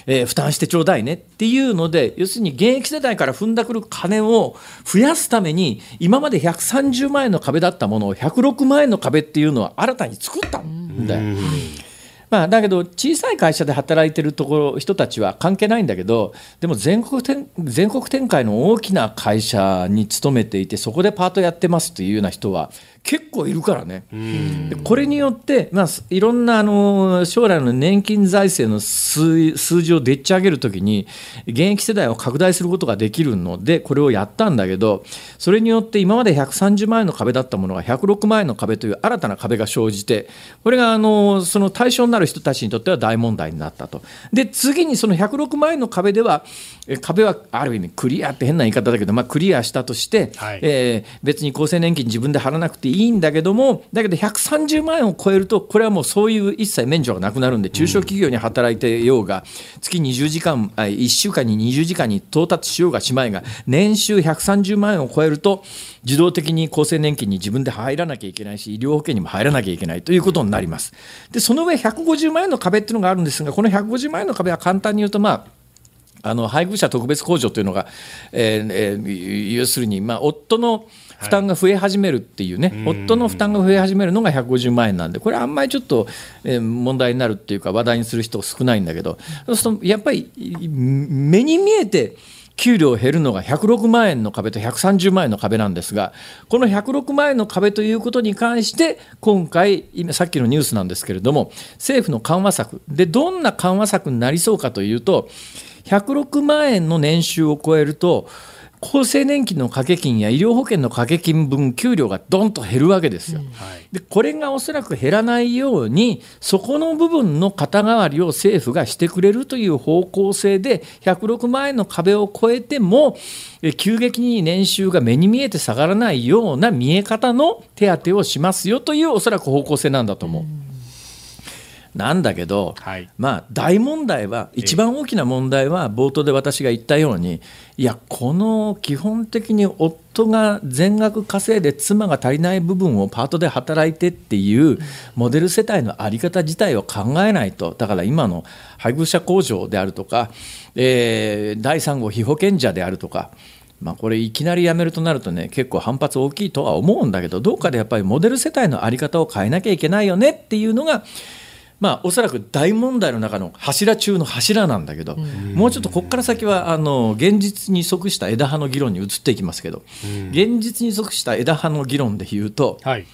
えー、負担してちょうだいねっていうので要するに現役世代から踏んだくる金を増やすために今まで130万円の壁だったものを106万円の壁っていうのは新たに作ったんだよ。まあ、だけど小さい会社で働いてるところ人たちは関係ないんだけどでも全国全国展開の大きな会社に勤めていてそこでパートやってますというような人は結構いるからね。でこれによって、まあ、いろんなあの将来の年金財政の数数字をでっち上げるときに現役世代を拡大することができるのでこれをやったんだけどそれによって今まで130万円の壁だったものが106万円の壁という新たな壁が生じてこれがあのその対象になる人たちにとっては大問題になったと。で次にその106万円の壁では壁はある意味クリアって変な言い方だけど、まあ、クリアしたとして、はい、えー、別に厚生年金自分で払わなくていいんだけどもだけど130万円を超えるとこれはもうそういう一切免除がなくなるんで中小企業に働いてようが、月20時間1週間に20時間に到達しようがしまいが年収130万円を超えると自動的に厚生年金に自分で入らなきゃいけないし医療保険にも入らなきゃいけないということになります。でその上150万円の壁っていうのがあるんですがこの150万円の壁は簡単に言うとまああの配偶者特別控除というのが、えーえー、要するに、まあ、夫の負担が増え始めるっていうね、はい、夫の負担が増え始めるのが150万円なんでこれあんまりちょっと、えー、問題になるっていうか話題にする人少ないんだけどそうするとやっぱり目に見えて給料減るのが106万円の壁と130万円の壁なんですがこの106万円の壁ということに関して今回今さっきのニュースなんですけれども政府の緩和策でどんな緩和策になりそうかというと106万円の年収を超えると厚生年金の掛け金や医療保険の掛け金分給料がどんと減るわけですよ。でこれがおそらく減らないようにそこの部分の肩代わりを政府がしてくれるという方向性で106万円の壁を超えても急激に年収が目に見えて下がらないような見え方の手当をしますよというおそらく方向性なんだと思う。なんだけど、はい、まあ大問題は一番大きな問題は冒頭で私が言ったようにいやこの基本的に夫が全額稼いで妻が足りない部分をパートで働いてっていうモデル世帯の在り方自体を考えないとだから今の配偶者控除であるとか、えー、第3号被保険者であるとかまあ、これいきなりやめるとなるとね結構反発大きいとは思うんだけどどうかでやっぱりモデル世帯の在り方を変えなきゃいけないよねっていうのがまあ、おそらく大問題の中の柱中の柱なんだけど、もうちょっとここから先はあの現実に即した枝葉の議論に移っていきますけど、現実に即した枝葉の議論で言うと、はい、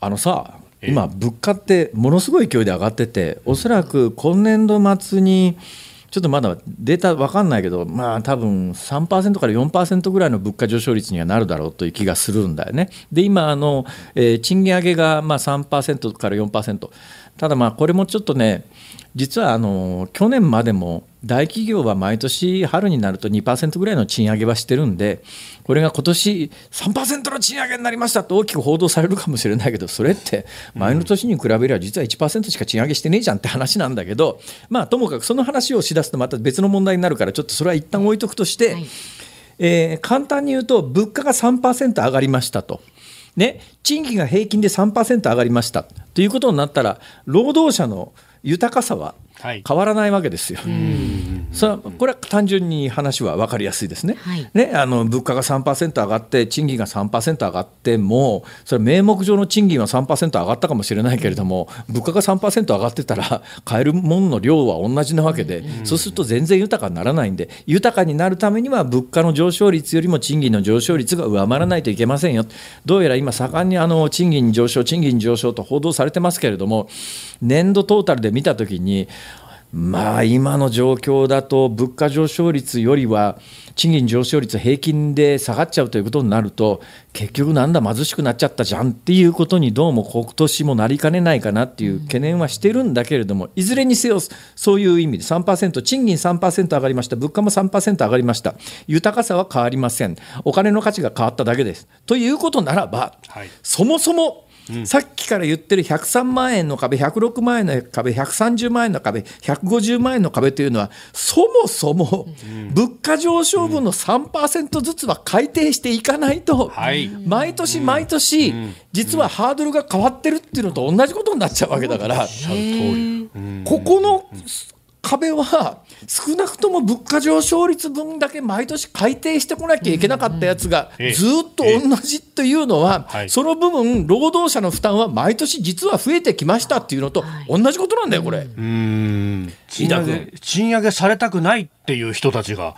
あのさ今、物価ってものすごい勢いで上がってて、おそらく今年度末に、ちょっとまだデータ分かんないけど、まあ多分3%から4%ぐらいの物価上昇率にはなるだろうという気がするんだよね。で、今あの、えー、賃金上げがまあ3%から4%。ただまあこれもちょっとね、実はあの去年までも大企業は毎年春になると2%ぐらいの賃上げはしてるんで、これが今年3%の賃上げになりましたと大きく報道されるかもしれないけど、それって前の年に比べれば実は1%しか賃上げしてねえじゃんって話なんだけど、まあともかくその話をしだすとまた別の問題になるから、ちょっとそれは一旦置いとくとして、はい、えー、簡単に言うと、物価が3%上がりましたと。ね、賃金が平均で3%上がりました。ということになったら、労働者の豊かさは変わらないわけですよ。これは単純に話は分かりやすいですね。はい、ねあの物価が3%上がって賃金が3%上がってもそれ名目上の賃金は3%上がったかもしれないけれども物価が3%上がってたら買えるものの量は同じなわけで、そうすると全然豊かにならないんで豊かになるためには物価の上昇率よりも賃金の上昇率が上回らないといけませんよ。どうやら今盛んにあの賃金上昇賃金上昇と報道されてますけれども年度トータルで見たときにまあ今の状況だと物価上昇率よりは賃金上昇率平均で下がっちゃうということになると結局なんだ貧しくなっちゃったじゃんっていうことにどうも今年もなりかねないかなっていう懸念はしてるんだけれどもいずれにせよそういう意味で3%賃金3%上がりました。物価も3%上がりました。豊かさは変わりませんお金の価値が変わっただけです。ということならば、はい、そもそもさっきから言ってる103万円の壁、106万円の壁、130万円の壁、150万円の壁というのは、そもそも物価上昇分の3%ずつは改定していかないと、毎年毎年、実はハードルが変わってるっていうのと同じことになっちゃうわけだから、ここの壁は少なくとも物価上昇率分だけ毎年改定してこなきゃいけなかったやつがずっと同じというのは、その部分、労働者の負担は毎年実は増えてきましたっていうのと同じことなんだよ、これ。うん。賃上げ賃上げされたくないっていう人たちが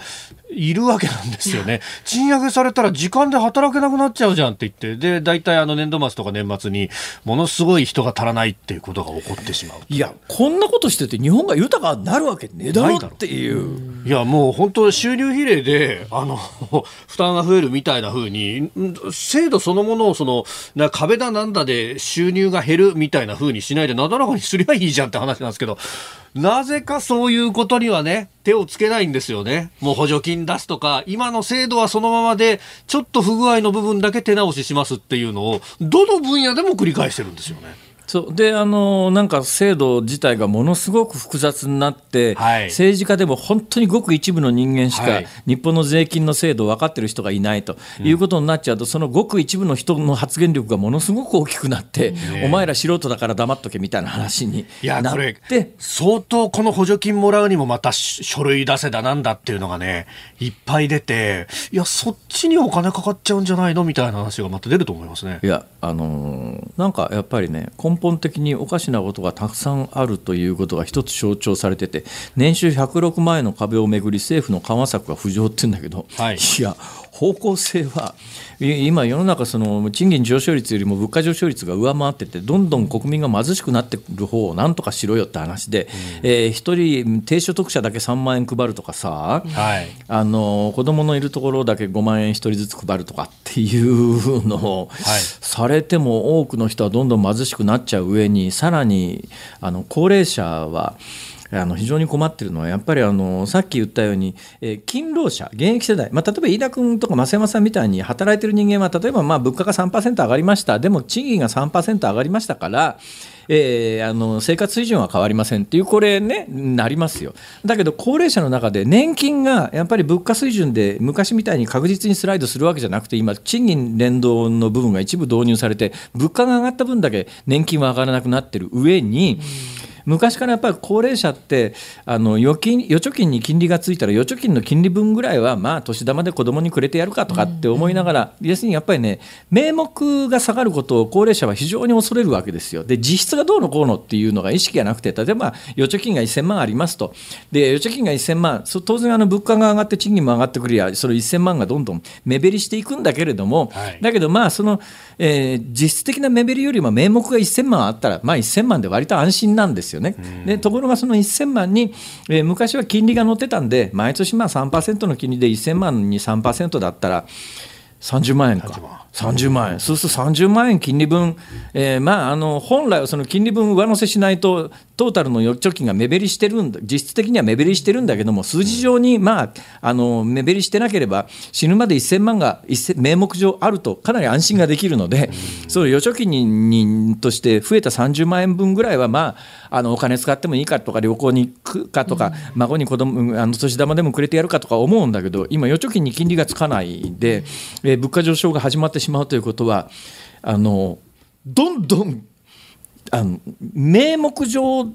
いるわけなんですよね。賃上げされたら時間で働けなくなっちゃうじゃんって言って、で、大体あの年度末とか年末にものすごい人が足らないっていうことが起こってしまう。いや、こんなことしてて日本が豊かになるわけねえだろっっていう。いや、もう本当収入比例で、あの、負担が増えるみたいなふうに、制度そのものをその、な壁だなんだで収入が減るみたいなふうにしないで、なだらかにすりゃいいじゃんって話なんですけど、なぜかそういうことにはね、手をつけないんですよね。もう補助金出すとか、今の制度はそのままで、ちょっと不具合の部分だけ手直ししますっていうのを、どの分野でも繰り返してるんですよね。そう。であのなんか制度自体がものすごく複雑になって、はい、政治家でも本当にごく一部の人間しか、日本の税金の制度を分かってる人がいないということになっちゃうと、うん、そのごく一部の人の発言力がものすごく大きくなって、お前ら素人だから黙っとけみたいな話になって。相当この補助金もらうにもまた書類出せだなんだっていうのがねいっぱい出ていやそっちにお金かかっちゃうんじゃないのみたいな話がまた出ると思いますね。いやあのー、なんかやっぱりね根根本的におかしなことがたくさんあるということが一つ象徴されてて年収106万円の壁をめぐり政府の緩和策が浮上って言うんだけど、はい、いや方向性は今世の中その賃金上昇率よりも物価上昇率が上回っててどんどん国民が貧しくなってくる方をなんとかしろよって話で、うん、えー、1人低所得者だけ3万円配るとかさ、はい、あの子供のいるところだけ5万円1人ずつ配るとかっていうのを、はい、されても多くの人はどんどん貧しくなっちゃう上にさらにあの高齢者はあの非常に困ってるのはやっぱりあのさっき言ったように、えー、勤労者現役世代、まあ、例えば飯田君とか増山さんみたいに働いてる人間は例えばまあ物価が3%上がりました。でも賃金が3%上がりましたから、えー、あの生活水準は変わりませんっていうこれねなりますよ。だけど高齢者の中で年金がやっぱり物価水準で昔みたいに確実にスライドするわけじゃなくて今賃金連動の部分が一部導入されて物価が上がった分だけ年金は上がらなくなってる上に、うん昔からやっぱり高齢者ってあの預金預貯金に金利がついたら預貯金の金利分ぐらいはまあ年玉で子供にくれてやるかとかって思いながら、要するにやっぱりね名目が下がることを高齢者は非常に恐れるわけですよ。で実質がどうのこうのっていうのが意識がなくて例えば預貯金が1000万ありますと。で預貯金が1000万当然あの物価が上がって賃金も上がってくるやその1000万がどんどん目減りしていくんだけれども、はい、だけどまあその、えー、実質的な目減りよりも名目が1000万あったらまあ1000万で割と安心なんですよね。でところがその1000万に、えー、昔は金利が乗ってたんで毎年まあ3%の金利で1000万に3%だったら30万円か。30万円、そうすると30万円金利分、えー、まあ、あの本来はその金利分上乗せしないと、トータルの預貯金が目減りしてるんだ、実質的には目減りしてるんだけども、数字上に、まあ、あの目減りしてなければ、死ぬまで1000万が名目上あると、かなり安心ができるので、その預貯金にとして増えた30万円分ぐらいは、まあ、あのお金使ってもいいかとか、旅行に行くかとか、孫に子供あの年玉でもくれてやるかとか思うんだけど、今、預貯金に金利がつかないで、えー、物価上昇が始まってしまうということはあのどんどんあの名目上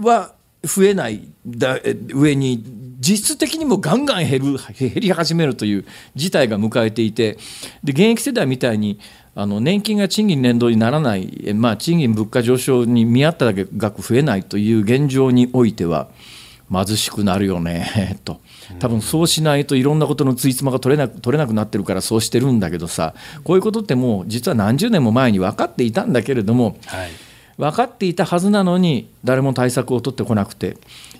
は増えないだ上に実質的にもガンガン減る減り始めるという事態が迎えていてで現役世代みたいにあの年金が賃金連動にならない、まあ、賃金物価上昇に見合っただけ額増えないという現状においては貧しくなるよね と。多分そうしないといろんなことのついつまが取れな取れなくなってるからそうしてるんだけどさこういうことってもう実は何十年も前に分かっていたんだけれども、はい、分かっていたはずなのに誰も対策を取ってこなくて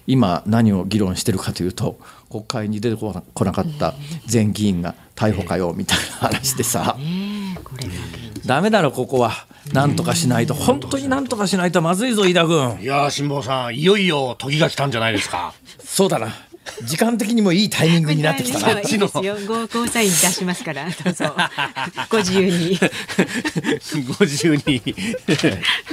今何を議論してるかというと国会に出てこなかった前議員が逮捕かよみたいな話でさ。ダメだろここは。なんとかしないと。本当になんとかしないとまずいぞ飯田君いや辛坊さんいよいよ時が来たんじゃないですか。そうだな時間的にもいいタイミングになってきたな。いいですよ。ごゴサイン出しますから、どうぞ。ご自由に。ご自由に。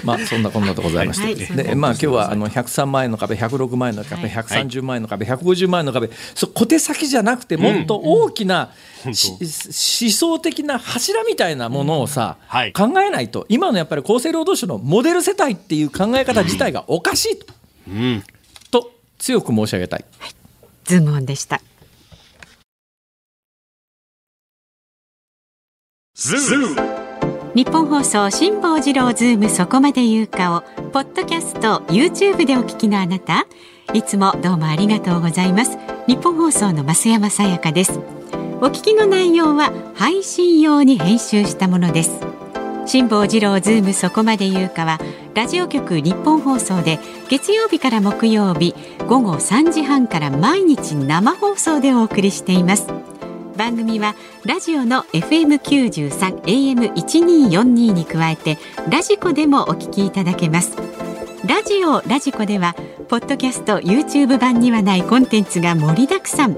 まあそんなこんなとございまして、はい、でまあ今日はあの103万円の壁、106万円の壁、130万円の壁、150万円の壁、そう小手先じゃなくてもっと大きな、うん、思想的な柱みたいなものをさ、うんはい、考えないと今のやっぱり厚生労働省のモデル世帯っていう考え方自体がおかしいと。うん、と強く申し上げたい。はいズームオンでした。ニッポン放送辛坊治郎ズームそこまで言うかをポッドキャスト YouTube でお聞きのあなた。いつもどうもありがとうございます。ニッポン放送の増山さやかです。お聞きの内容は配信用に編集したものです辛坊治郎ズームそこまで言うかはラジオ局ニッポン放送で月曜日から木曜日午後3時半から毎日生放送でお送りしています。番組はラジオの FM93 AM1242 に加えてラジコでもお聞きいただけます。ラジオラジコではポッドキャスト YouTube 版にはないコンテンツが盛りだくさん。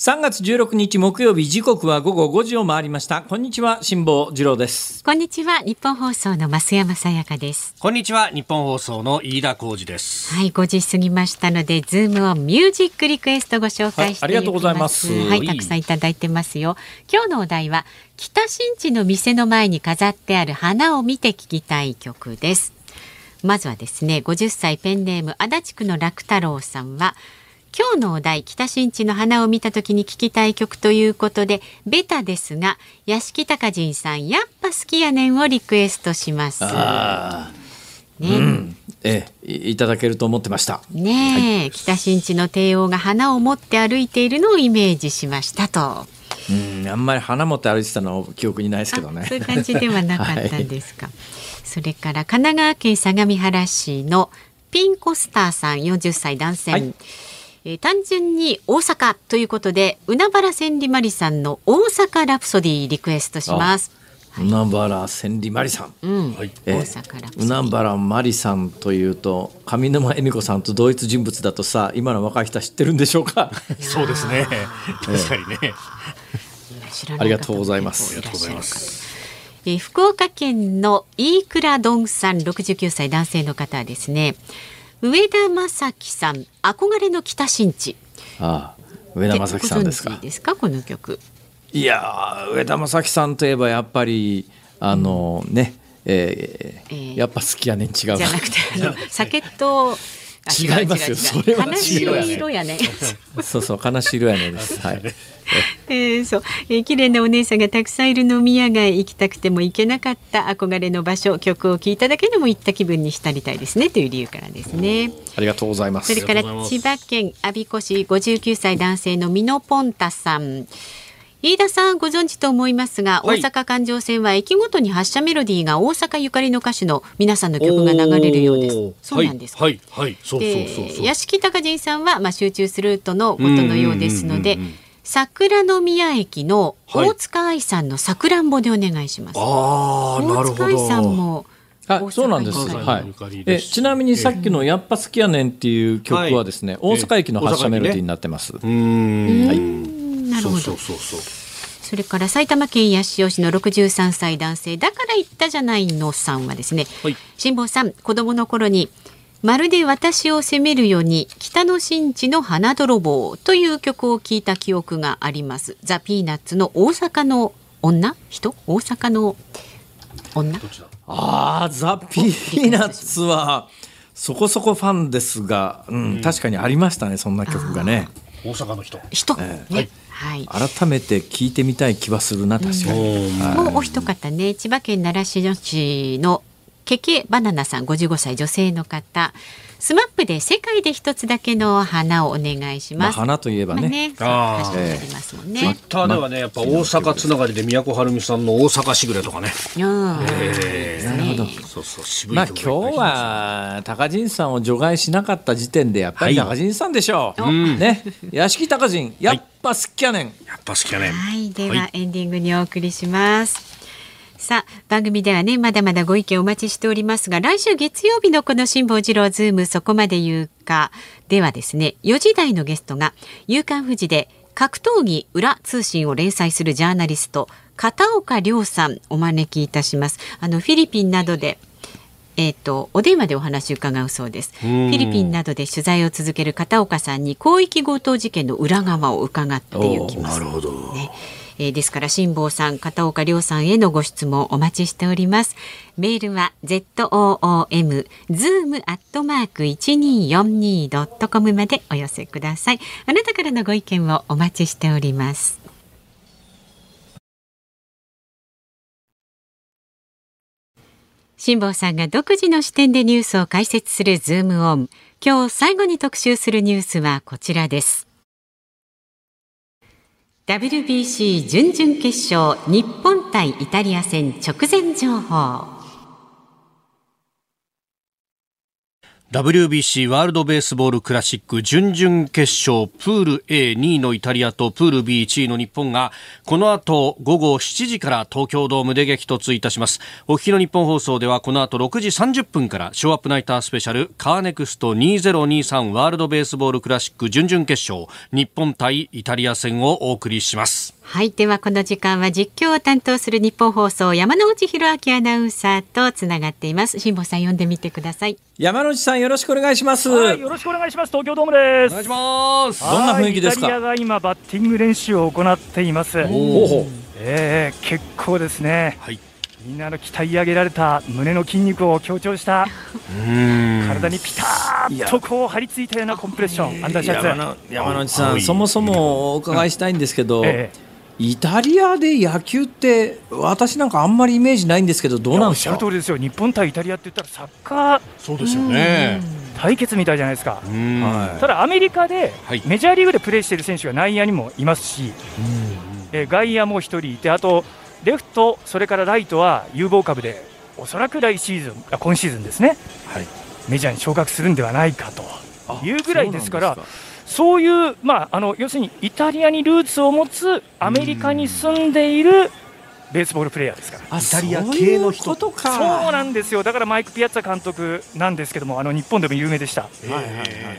3月16日木曜日時刻は午後5時を回りました。こんにちは辛坊治郎です。こんにちは日本放送の増山さやかです。こんにちは日本放送の飯田浩二です。はい5時過ぎましたのでズームをミュージックリクエストご紹介して、はい、ありがとうございます。はいたくさんいただいてますよ。今日のお題は北新地の店の前に飾ってある花を見て聞きたい曲です。まずはですね50歳ペンネーム足立区の楽太郎さんは今日のお題北新地の花を見た時に聞きたい曲ということでベタですが屋敷隆人さんやっぱ好きやねんをリクエストします。ね、うん、ええいただけると思ってました。ね、はい、北新地の帝王が花を持って歩いているのをイメージしましたと。うんあんまり花持って歩いてたの記憶にないですけどね。そういう感じではなかったんですか、はい、それから神奈川県相模原市のピンコスターさん40歳男性、はいえー、単純に大阪ということで海原千里マリさんの大阪ラプソディリクエストします。海原千里マリさん、うんはい。え大阪から海原マリさんというと上沼恵美子さんと同一人物だとさ今の若い人は知ってるんでしょうか？そうですね。確かにね。知らない方もありがとうございます。ありがとうございます。えー福岡県の飯倉ドンさん69歳男性の方はですね上田正樹さん憧れの北新地。ああ上田正樹さんですか。ですか？この曲。いやー上田正樹さんといえばやっぱりあのね、えーえー。やっぱ好きやねん。違うじゃなくてあの 酒とあ違いますよ。それは違う。悲しい色やね。そうそう悲しい色やねんです。はい。えー、そう、えー、綺麗なお姉さんがたくさんいる飲み屋街行きたくても行けなかった憧れの場所曲を聴いただけでも行った気分に浸りたいですね。という理由からですね。ありがとうございます。それから千葉県我孫子市59歳男性のミノポンタさん。飯田さんご存知と思いますが、はい大阪環状線は駅ごとに発車メロディーが大阪ゆかりの歌手の皆さんの曲が流れるようです。そうなんですか。はいはいはい。そうそうそうそう。で屋敷隆人さんは、まあ、集中するとのことのようですので桜宮駅の大塚愛さんのさくらんぼでお願いします。ああな大るほ塚愛さんど。もあそうなんです。はい。えちなみにさっきのやっぱ好きやねんっていう曲はですね、大阪駅の発車メロディーになってます。うーん。はい。うんなるほど。そうそうそうそう。それから埼玉県八潮市の63歳男性だから言ったじゃないのさんはですねはい。辛坊さん子供の頃にまるで私を責めるように北の新地の花泥棒という曲を聴いた記憶があります。ザ・ピーナッツの大阪の女？人？大阪の女？ああザ・ピーナッツはそこそこファンですが、うん、確かにありましたねそんな曲がね。大阪の人。人、え。ね。はい改めて聞いてみたい気はするな確かに。もうお一方ね千葉県習志野市のケケバナナさん55歳女性の方スマップで世界で一つだけの花をお願いしまあます。花といえばまあね。あありますもんツイッね。ターではねやっぱ大阪つながりで宮古晴美さんの大阪しぐれとかね。うんえなるほど。そうそう渋いまあ曲今日は高陣さんを除外しなかった時点でやっぱりはい高陣さんでしょう。うんね屋敷高陣やっぱ好きやねん。やっぱ好きやね。はい、では、はいエンディングにお送りします。さあ番組ではねまだまだご意見お待ちしておりますが来週月曜日のこの辛坊治郎ズームそこまで言うかではですね4時台のゲストが「夕刊富士」で格闘技裏通信を連載するジャーナリスト片岡亮さんお招きいたします。あのフィリピンなどでえー、とお電話でお話を伺うそうですフんィリピンなどで取材を続ける片岡さんに広域強盗事件の裏側を伺っていきます。ほど。ねえーですから辛坊さん片岡亮さんへのご質問お待ちしております。メールは z o o m zoom アットマーク一二四二ドットコムまでお寄せください。あなたからのご意見をお待ちしております。辛坊さんが独自の視点でニュースを解説するズームオン。今日最後に特集するニュースはこちらです。WBC 準々決勝日本対イタリア戦直前情報。WBC ワールドベースボールクラシック準々決勝プール A2 位のイタリアとプール B1 位の日本がこの後午後7時から東京ドームで激突いたします。お聞きの日本放送ではこの後6時30分からショーアップナイタースペシャルカーネクスト2023ワールドベースボールクラシック準々決勝日本対イタリア戦をお送りします。はいではこの時間は実況を担当する日本放送山内弘明アナウンサーとつながっています辛坊さん読んでみてください山内さんよろしくお願いします。はい、よろしくお願いします。東京ドームです。お願いしますどんな雰囲気ですか？はいイタリアが今バッティング練習を行っています。ほうほうえー、結構ですね。はいみんなの鍛え上げられた胸の筋肉を強調したうん体にピタッとこう張り付いたようなコンプレッション、アンダーシャツ。山の山内さはいんそもそもお伺いしたいんですけど、えイタリアで野球って私なんかあんまりイメージないんですけどどえうなんですか？おっしゃる通りですよ。日本対イタリアって言ったらサッカーそうですよね。対決みたいじゃないですか。うん。はい。ただアメリカではい。メジャーリーグでプレーしている選手が内野にもいますし、えー外野も1人いてあとレフト、それからライトは有望株でおそらく来シーズンあ今シーズンですね。はい。メジャーに昇格するんではないかとあいうぐらいですからそういう、まあ、あの要するにイタリアにルーツを持つアメリカに住んでいるベースボールプレーヤーですから。あイタリア系の人。そうなんですよ。だからマイク・ピアッツァ監督なんですけどもあの日本でも有名でした、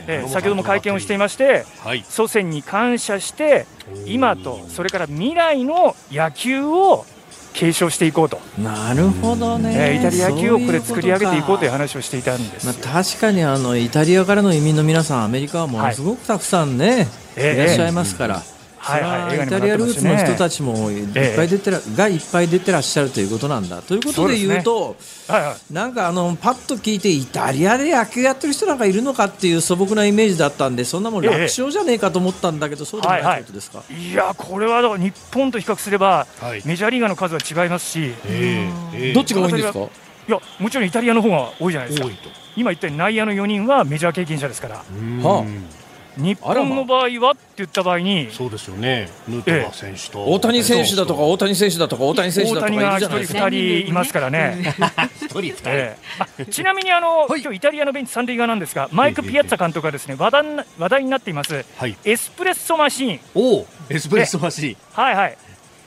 えー先ほども会見をしていましてはい。祖先に感謝して今とそれから未来の野球を継承していこうと、なるほどね、えーイタリア野球をこれ作り上げていこうという話をしていたんですまよ、あ、確かにあのイタリアからの移民の皆さんアメリカはものすごくたくさんね、ええいらっしゃいますから、はいはいは映画にもイタリアルーツの人たち、ちもいっぱい出てら、がいっぱい出てらっしゃるということなんだ。ということで言うとはいはい、なんかあのパッと聞いてイタリアで野球やってる人なんかいるのかっていう素朴なイメージだったんでそんなもん楽勝じゃねえかと思ったんだけど、そうでもないってことですか、いやこれはだから日本と比較すれば、はい。メジャーリーガーの数は違いますし、いええ。ええ。どっちが多いんですか？やもちろんイタリアの方が多いじゃないですか。多いと。今言ったように内野の4人はメジャー経験者ですから。は日本の場合はって言った場合にそうですよね。ヌートバー選手と。大谷選手だとか大谷選手だとか大谷選手だとかい大谷が1人るじゃないですか。2人いますからね。一人二人。ええ。あちなみにあの、今日イタリアのベンチ三塁側なんですが、マイク・ピアッツァ監督がですね話題にな話題になっています、はい。エスプレッソマシーン、おおエスプレッソマシーン。はいはい、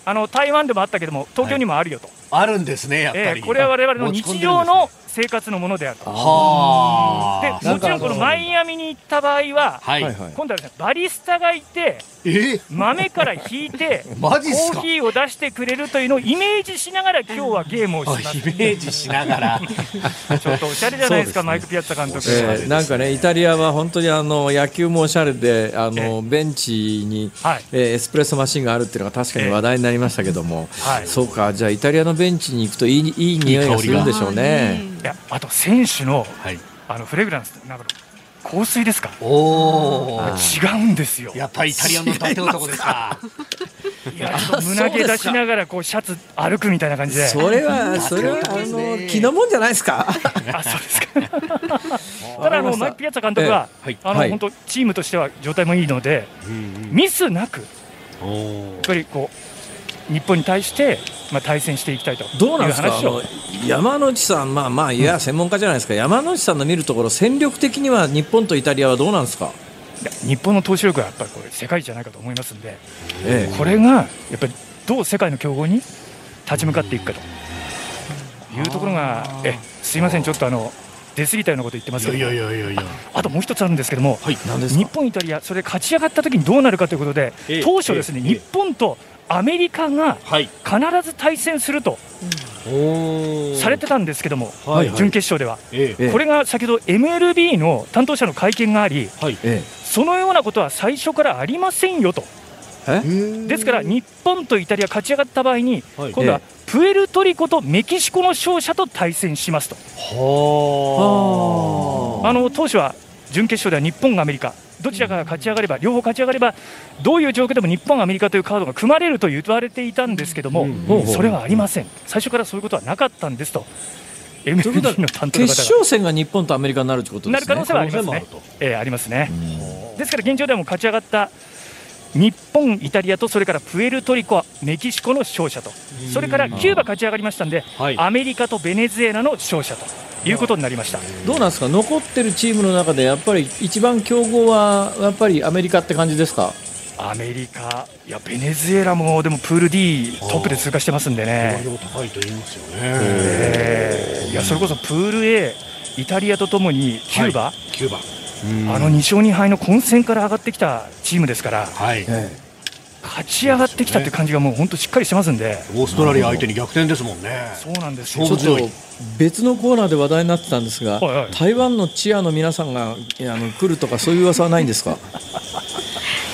あの台湾でもあったけども、東京にもあるよと、あるんですねやっぱり、ええこれは我々の持ち込ん日常の生活のものであると。はあでもちろんこのマイアミに行った場合は、はい、今度はですねバリスタがいて、え豆から引いて、コーヒーを出してくれるというのをイメージしながら、今日はゲームをしあます。イ。メージしながら。ちょっとおしゃれじゃないですか、すね。マイク・ピアッツァ監督。えーなんかねイタリアは本当にあの野球もおしゃれであのベンチに、はい。えーエスプレッソマシンがあるっていうのが確かに話題になりましたけども、はい。そうかじゃあイタリアのベンチに行くといいいい匂いがするんでしょうね。いやあと選手のはい。あのフレグランスなんか香水ですか？おお違うんですよ。やっぱりイタリアの男ですか。胸毛出しながらこうシャツ歩くみたいな感じで。それはそれはあの気のもんじゃないですか。あそうですか。ただあのマイク・ピアッツァ監督は、ええ。はい。はい。あの本当チームとしては状態もいいのでミスなくやっぱりこう日本に対してまあ対戦していきたいというどうなんですか？山内さん、まあまあ、いや、専門家じゃないですか、山内さんの見るところ、戦力的には日本とイタリアはどうなんですか、日本の投手力はやっぱりこれ世界一じゃないかと思いますんでえこれがやっぱりどう世界の強豪に立ち向かっていくかというところがえすいません。ちょっとあの出過ぎたようなこと言ってます。けどいやいやいやいや。あともう一つあるんですけども、はいえ、なんですか？日本、イタリア、それ勝ち上がった時にどうなるかということで、ええ。当初、ですね、ええ。日本とアメリカがはい。必ず対戦するとおされてたんですけども、はいはい。準決勝では、ええ。ええ。これが先ほど MLB の担当者の会見があり、はい。えそのようなことは最初からありませんよと、えですから日本とイタリア勝ち上がった場合に、はい。今度はプエルトリコとメキシコの勝者と対戦しますと。はあの当初は準決勝では日本がアメリカ、どちらかが勝ち上がれば、両方勝ち上がれば、どういう状況でも日本、アメリカというカードが組まれると言われていたんですけども、うんそれはありません、最初からそういうことはなかったんですと、の担当の決方が。勝戦が日本とアメリカになるということですね。なる可能。性はありますね。ええありますね。ですから現状ではもう勝ち上がった日本、イタリアとそれからプエルトリコ、メキシコの勝者と、それからキューバ勝ち上がりましたんで、はい。アメリカとベネズエラの勝者ということになりました。どうなんですか、残ってるチームの中で、やっぱり一番強豪はやっぱりアメリカって感じですか？アメリカ、いやベネズエラもでもプール D トップで通過してますんでね、量高いと言いますよね。えー。いやそれこそプール A、イタリアとともにキューバ、9番あの2勝2敗の混戦から上がってきたチームですから、はい。え勝ち上がってきたっていう感じがもう本当しっかりしてますんで、オーストラリア相手に逆転ですもんね。そうなんですえよ。ちょっと別のコーナーで話題になってたんですが、はいはい。台湾のチアの皆さんがあの来るとか、そういう噂はないんですか？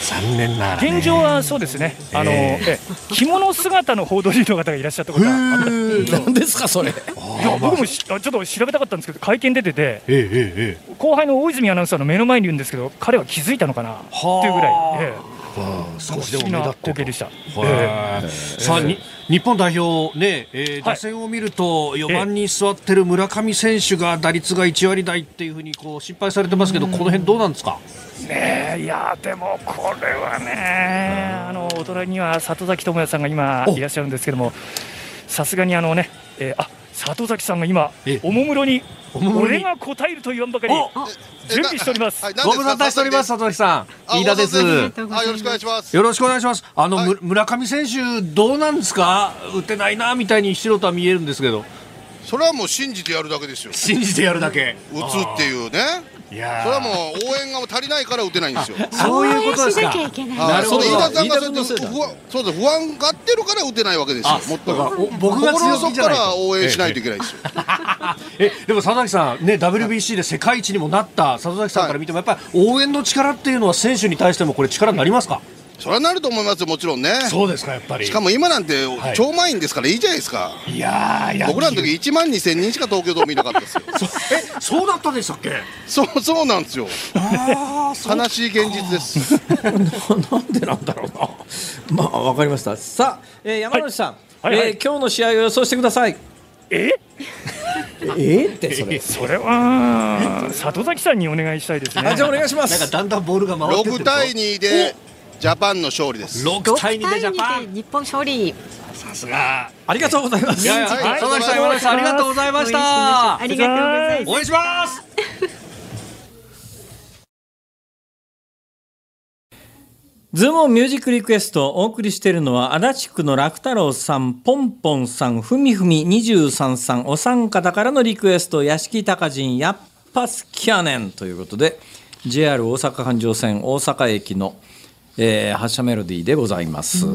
残念ながらね。現状はそうですね、あのええ。着物姿の報道陣の方がいらっしゃったことはあったなんですか、それ。いや僕もちょっと調べたかったんですけど、会見出てて、えええええ後輩の大泉アナウンサーの目の前にいるんですけど、彼は気づいたのかなっていうぐらい、えええ少しでも目立って光景でした。さあ、に日本代表ね、打線を見ると4番に座ってる村上選手が打率が1割台っていうふうにこう心配されてますけど、この辺どうなんですか？えねえいやでもこれはね、あのお隣には里崎智也さんが今お。いらっしゃるんですけども、さすがにあのね、えーあ里崎さんが今えおもむろに俺が答えると言わんばかりお準備しております。はい、ご無沙汰しております、里崎さん。あ飯田です。あ、よろしくお願いします。ろしくお願いします。あの、はい。む村上選手、どうなんですか？打てないな、みたいに素人は見えるんですけど、それはもう信じてやるだけですよ。信じてやるだけ。打つっていうね。いやー。それはもう応援が足りないから打てないんですよ。そういうことですか。応援しなきゃいけない。あなるほど。その飯田さんがそうや不安そうです不安がってるから打てないわけですよ。あ。もっと。だか。らお僕が強気じゃないと。ら応援しないといけないですよ。えでも佐々木さん、ね、WBC で世界一にもなった佐々木さんから見ても、やっぱり応援の力っていうのは選手に対してもこれ力になりますか？それはなると思いますよもちろんね。そうですかやっぱりしかも今なんてはい超満員ですからいいじゃないですか。いや僕らの時1万2000人しか東京ドームいなかったですよ。そえそうだったでしたっけ？そうそうなんですよ。ああ悲しい現実です。なんでなんだろうな。まあわかりました。さあ、えー山内さん、えー今日の試合を予想してください。え？え？ー、ってそれ。それは里崎さんにお願いしたいですねあじゃあお願いしまなんかす。だんだんボールが回ってる6対2でジャパンの勝利です。6対2でジャパン。で日本勝利。さすが。ありがとうございます。いやはい佐々木さん山内さんありがとうございました。ありがとうございます。応援します。ズームオンミュージックリクエストをお送りしているのは足立区の楽太郎さん、ポンポンさん、ふみふみ23さん、お三方からのリクエスト、屋敷隆人やっぱ好きやねん。ということで、JR 大阪環状線大阪駅の、えー発車メロディーでございます、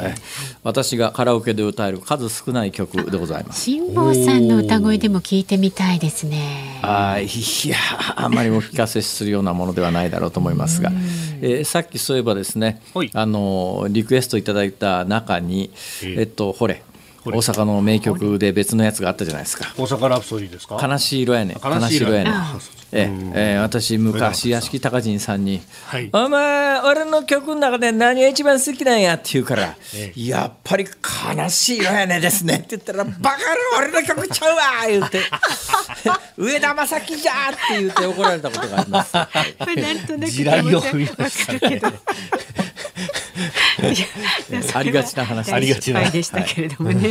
え私がカラオケで歌える数少ない曲でございます。辛坊さんの歌声でも聞いてみたいですね。あーいやあんまりお聞かせするようなものではないだろうと思いますが、えーさっきそういえばですねはい。あのリクエストいただいた中に、ええ。えっとほれ大阪の名曲で別のやつがあったじゃないですか。大阪ラプソディですか？悲しい色やね悲しい色やねねええ。えー私昔屋敷隆人さんにはい「お前俺の曲の中で何が一番好きなんや」って言うからえ「やっぱり悲しい色やねですね」って言ったら「バカ野郎俺の曲ちゃうわ」言うて「上田正樹じゃ!」って言って怒られたことがあります。これなんとなく地雷を踏みましたね。わかるけど ありがちな話ありがちな大失敗でしたけれどもね。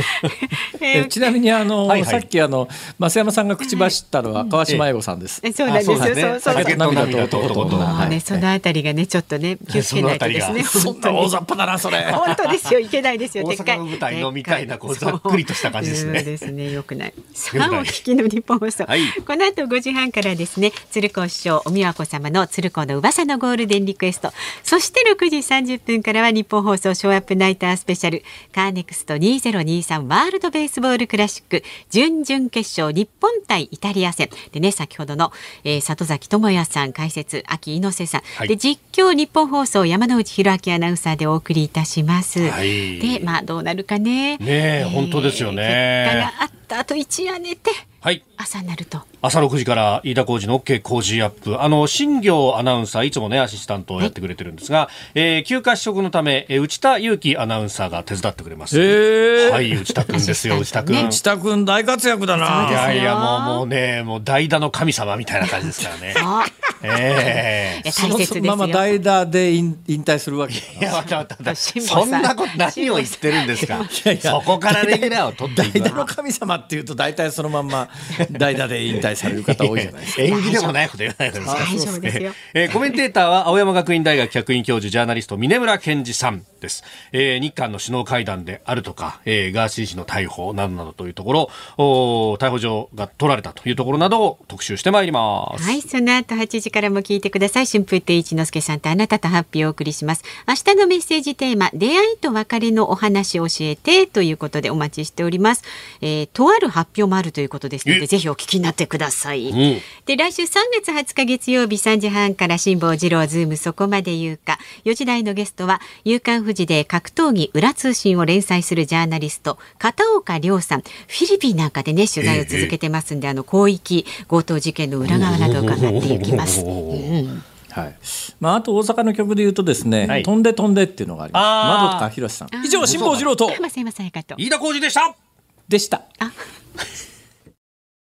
ええちなみにあの、はいはいさっきあの増山さんが口走ったのは川島英語さんです。えそうなんですよ。あそうそうそう酒と涙と男と女。そのあたりがね、ちょっとね、気をつけないとですね。そんな大雑把だなそれ。本当ですよ、いけないですよ。大阪の舞台のみたいなこうざっくりとした感じですねそうですね、よくない。さあ、お聞きの日本放送。はいこの後5時半からですね、鶴子師匠、おみわこ様の鶴子の噂のゴールデンリクエスト。そして6時30分からは日本放送ショーアップナイタースペシャル。カーネクスト2023ワールドベースボールクラシック準々決勝日本対イタリア戦。でね、先ほどの、えー里崎智也さん解説、秋猪瀬さん。はいで、実況日本放送山内弘明アナウンサーでお送りいたします。はいで、まあどうなるかね。ねえ本当ですよね結果があった後一夜寝て朝になると。朝6時から飯田浩二の OK 工事アップ。あの、新業アナウンサー、いつもね、アシスタントをやってくれてるんですが、えー休暇取得のため、えー内田祐樹アナウンサーが手伝ってくれます。はい、内田くんですよ、内田くん。スタントね内田君大活躍だいな。やいや、もう、もうね、もう代打の神様みたいな感じですからね。あ、ええいやその。まま代打で引引退するわけだいや、待って待って待って辛坊さんそんなこと何を言ってるんですか。やいやそこからレギュラーを取って代打の神様っていうと大体そのまんま代打で引退される方多いじゃないですか。演技でもないこと言わないですか。大丈夫ですよ。えーコメンテーターは青山学院大学客員教授ジャーナリスト峰村健二さんです、えー日韓の首脳会談であるとか、えーガーシー氏の逮捕などなどというところ逮捕状が取られたというところなどを特集してまいります、はい、その後8時からも聞いてください。春風亭一之輔さんとあなたとハッピーをお送りします。明日のメッセージテーマ、出会いと別れのお話を教えてということでお待ちしております。えーとある発表もあるということですのえ？で、ぜひお聞きになってください。んで、来週3月20日月曜日3時半から辛坊治郎ズームそこまで言うか。4時台のゲストは、夕刊富士で格闘技裏通信を連載するジャーナリスト、片岡亮さん。フィリピンなんかでね、取材を続けてますんで、あの、広域強盗事件の裏側などを伺っていきます。うんはい。まああと大阪の曲で言うとですね、はい飛んで飛んでっていうのがあります。窓かひろしさん。以上辛坊治郎と山瀬山さやかと。飯田浩二でしたでした。あ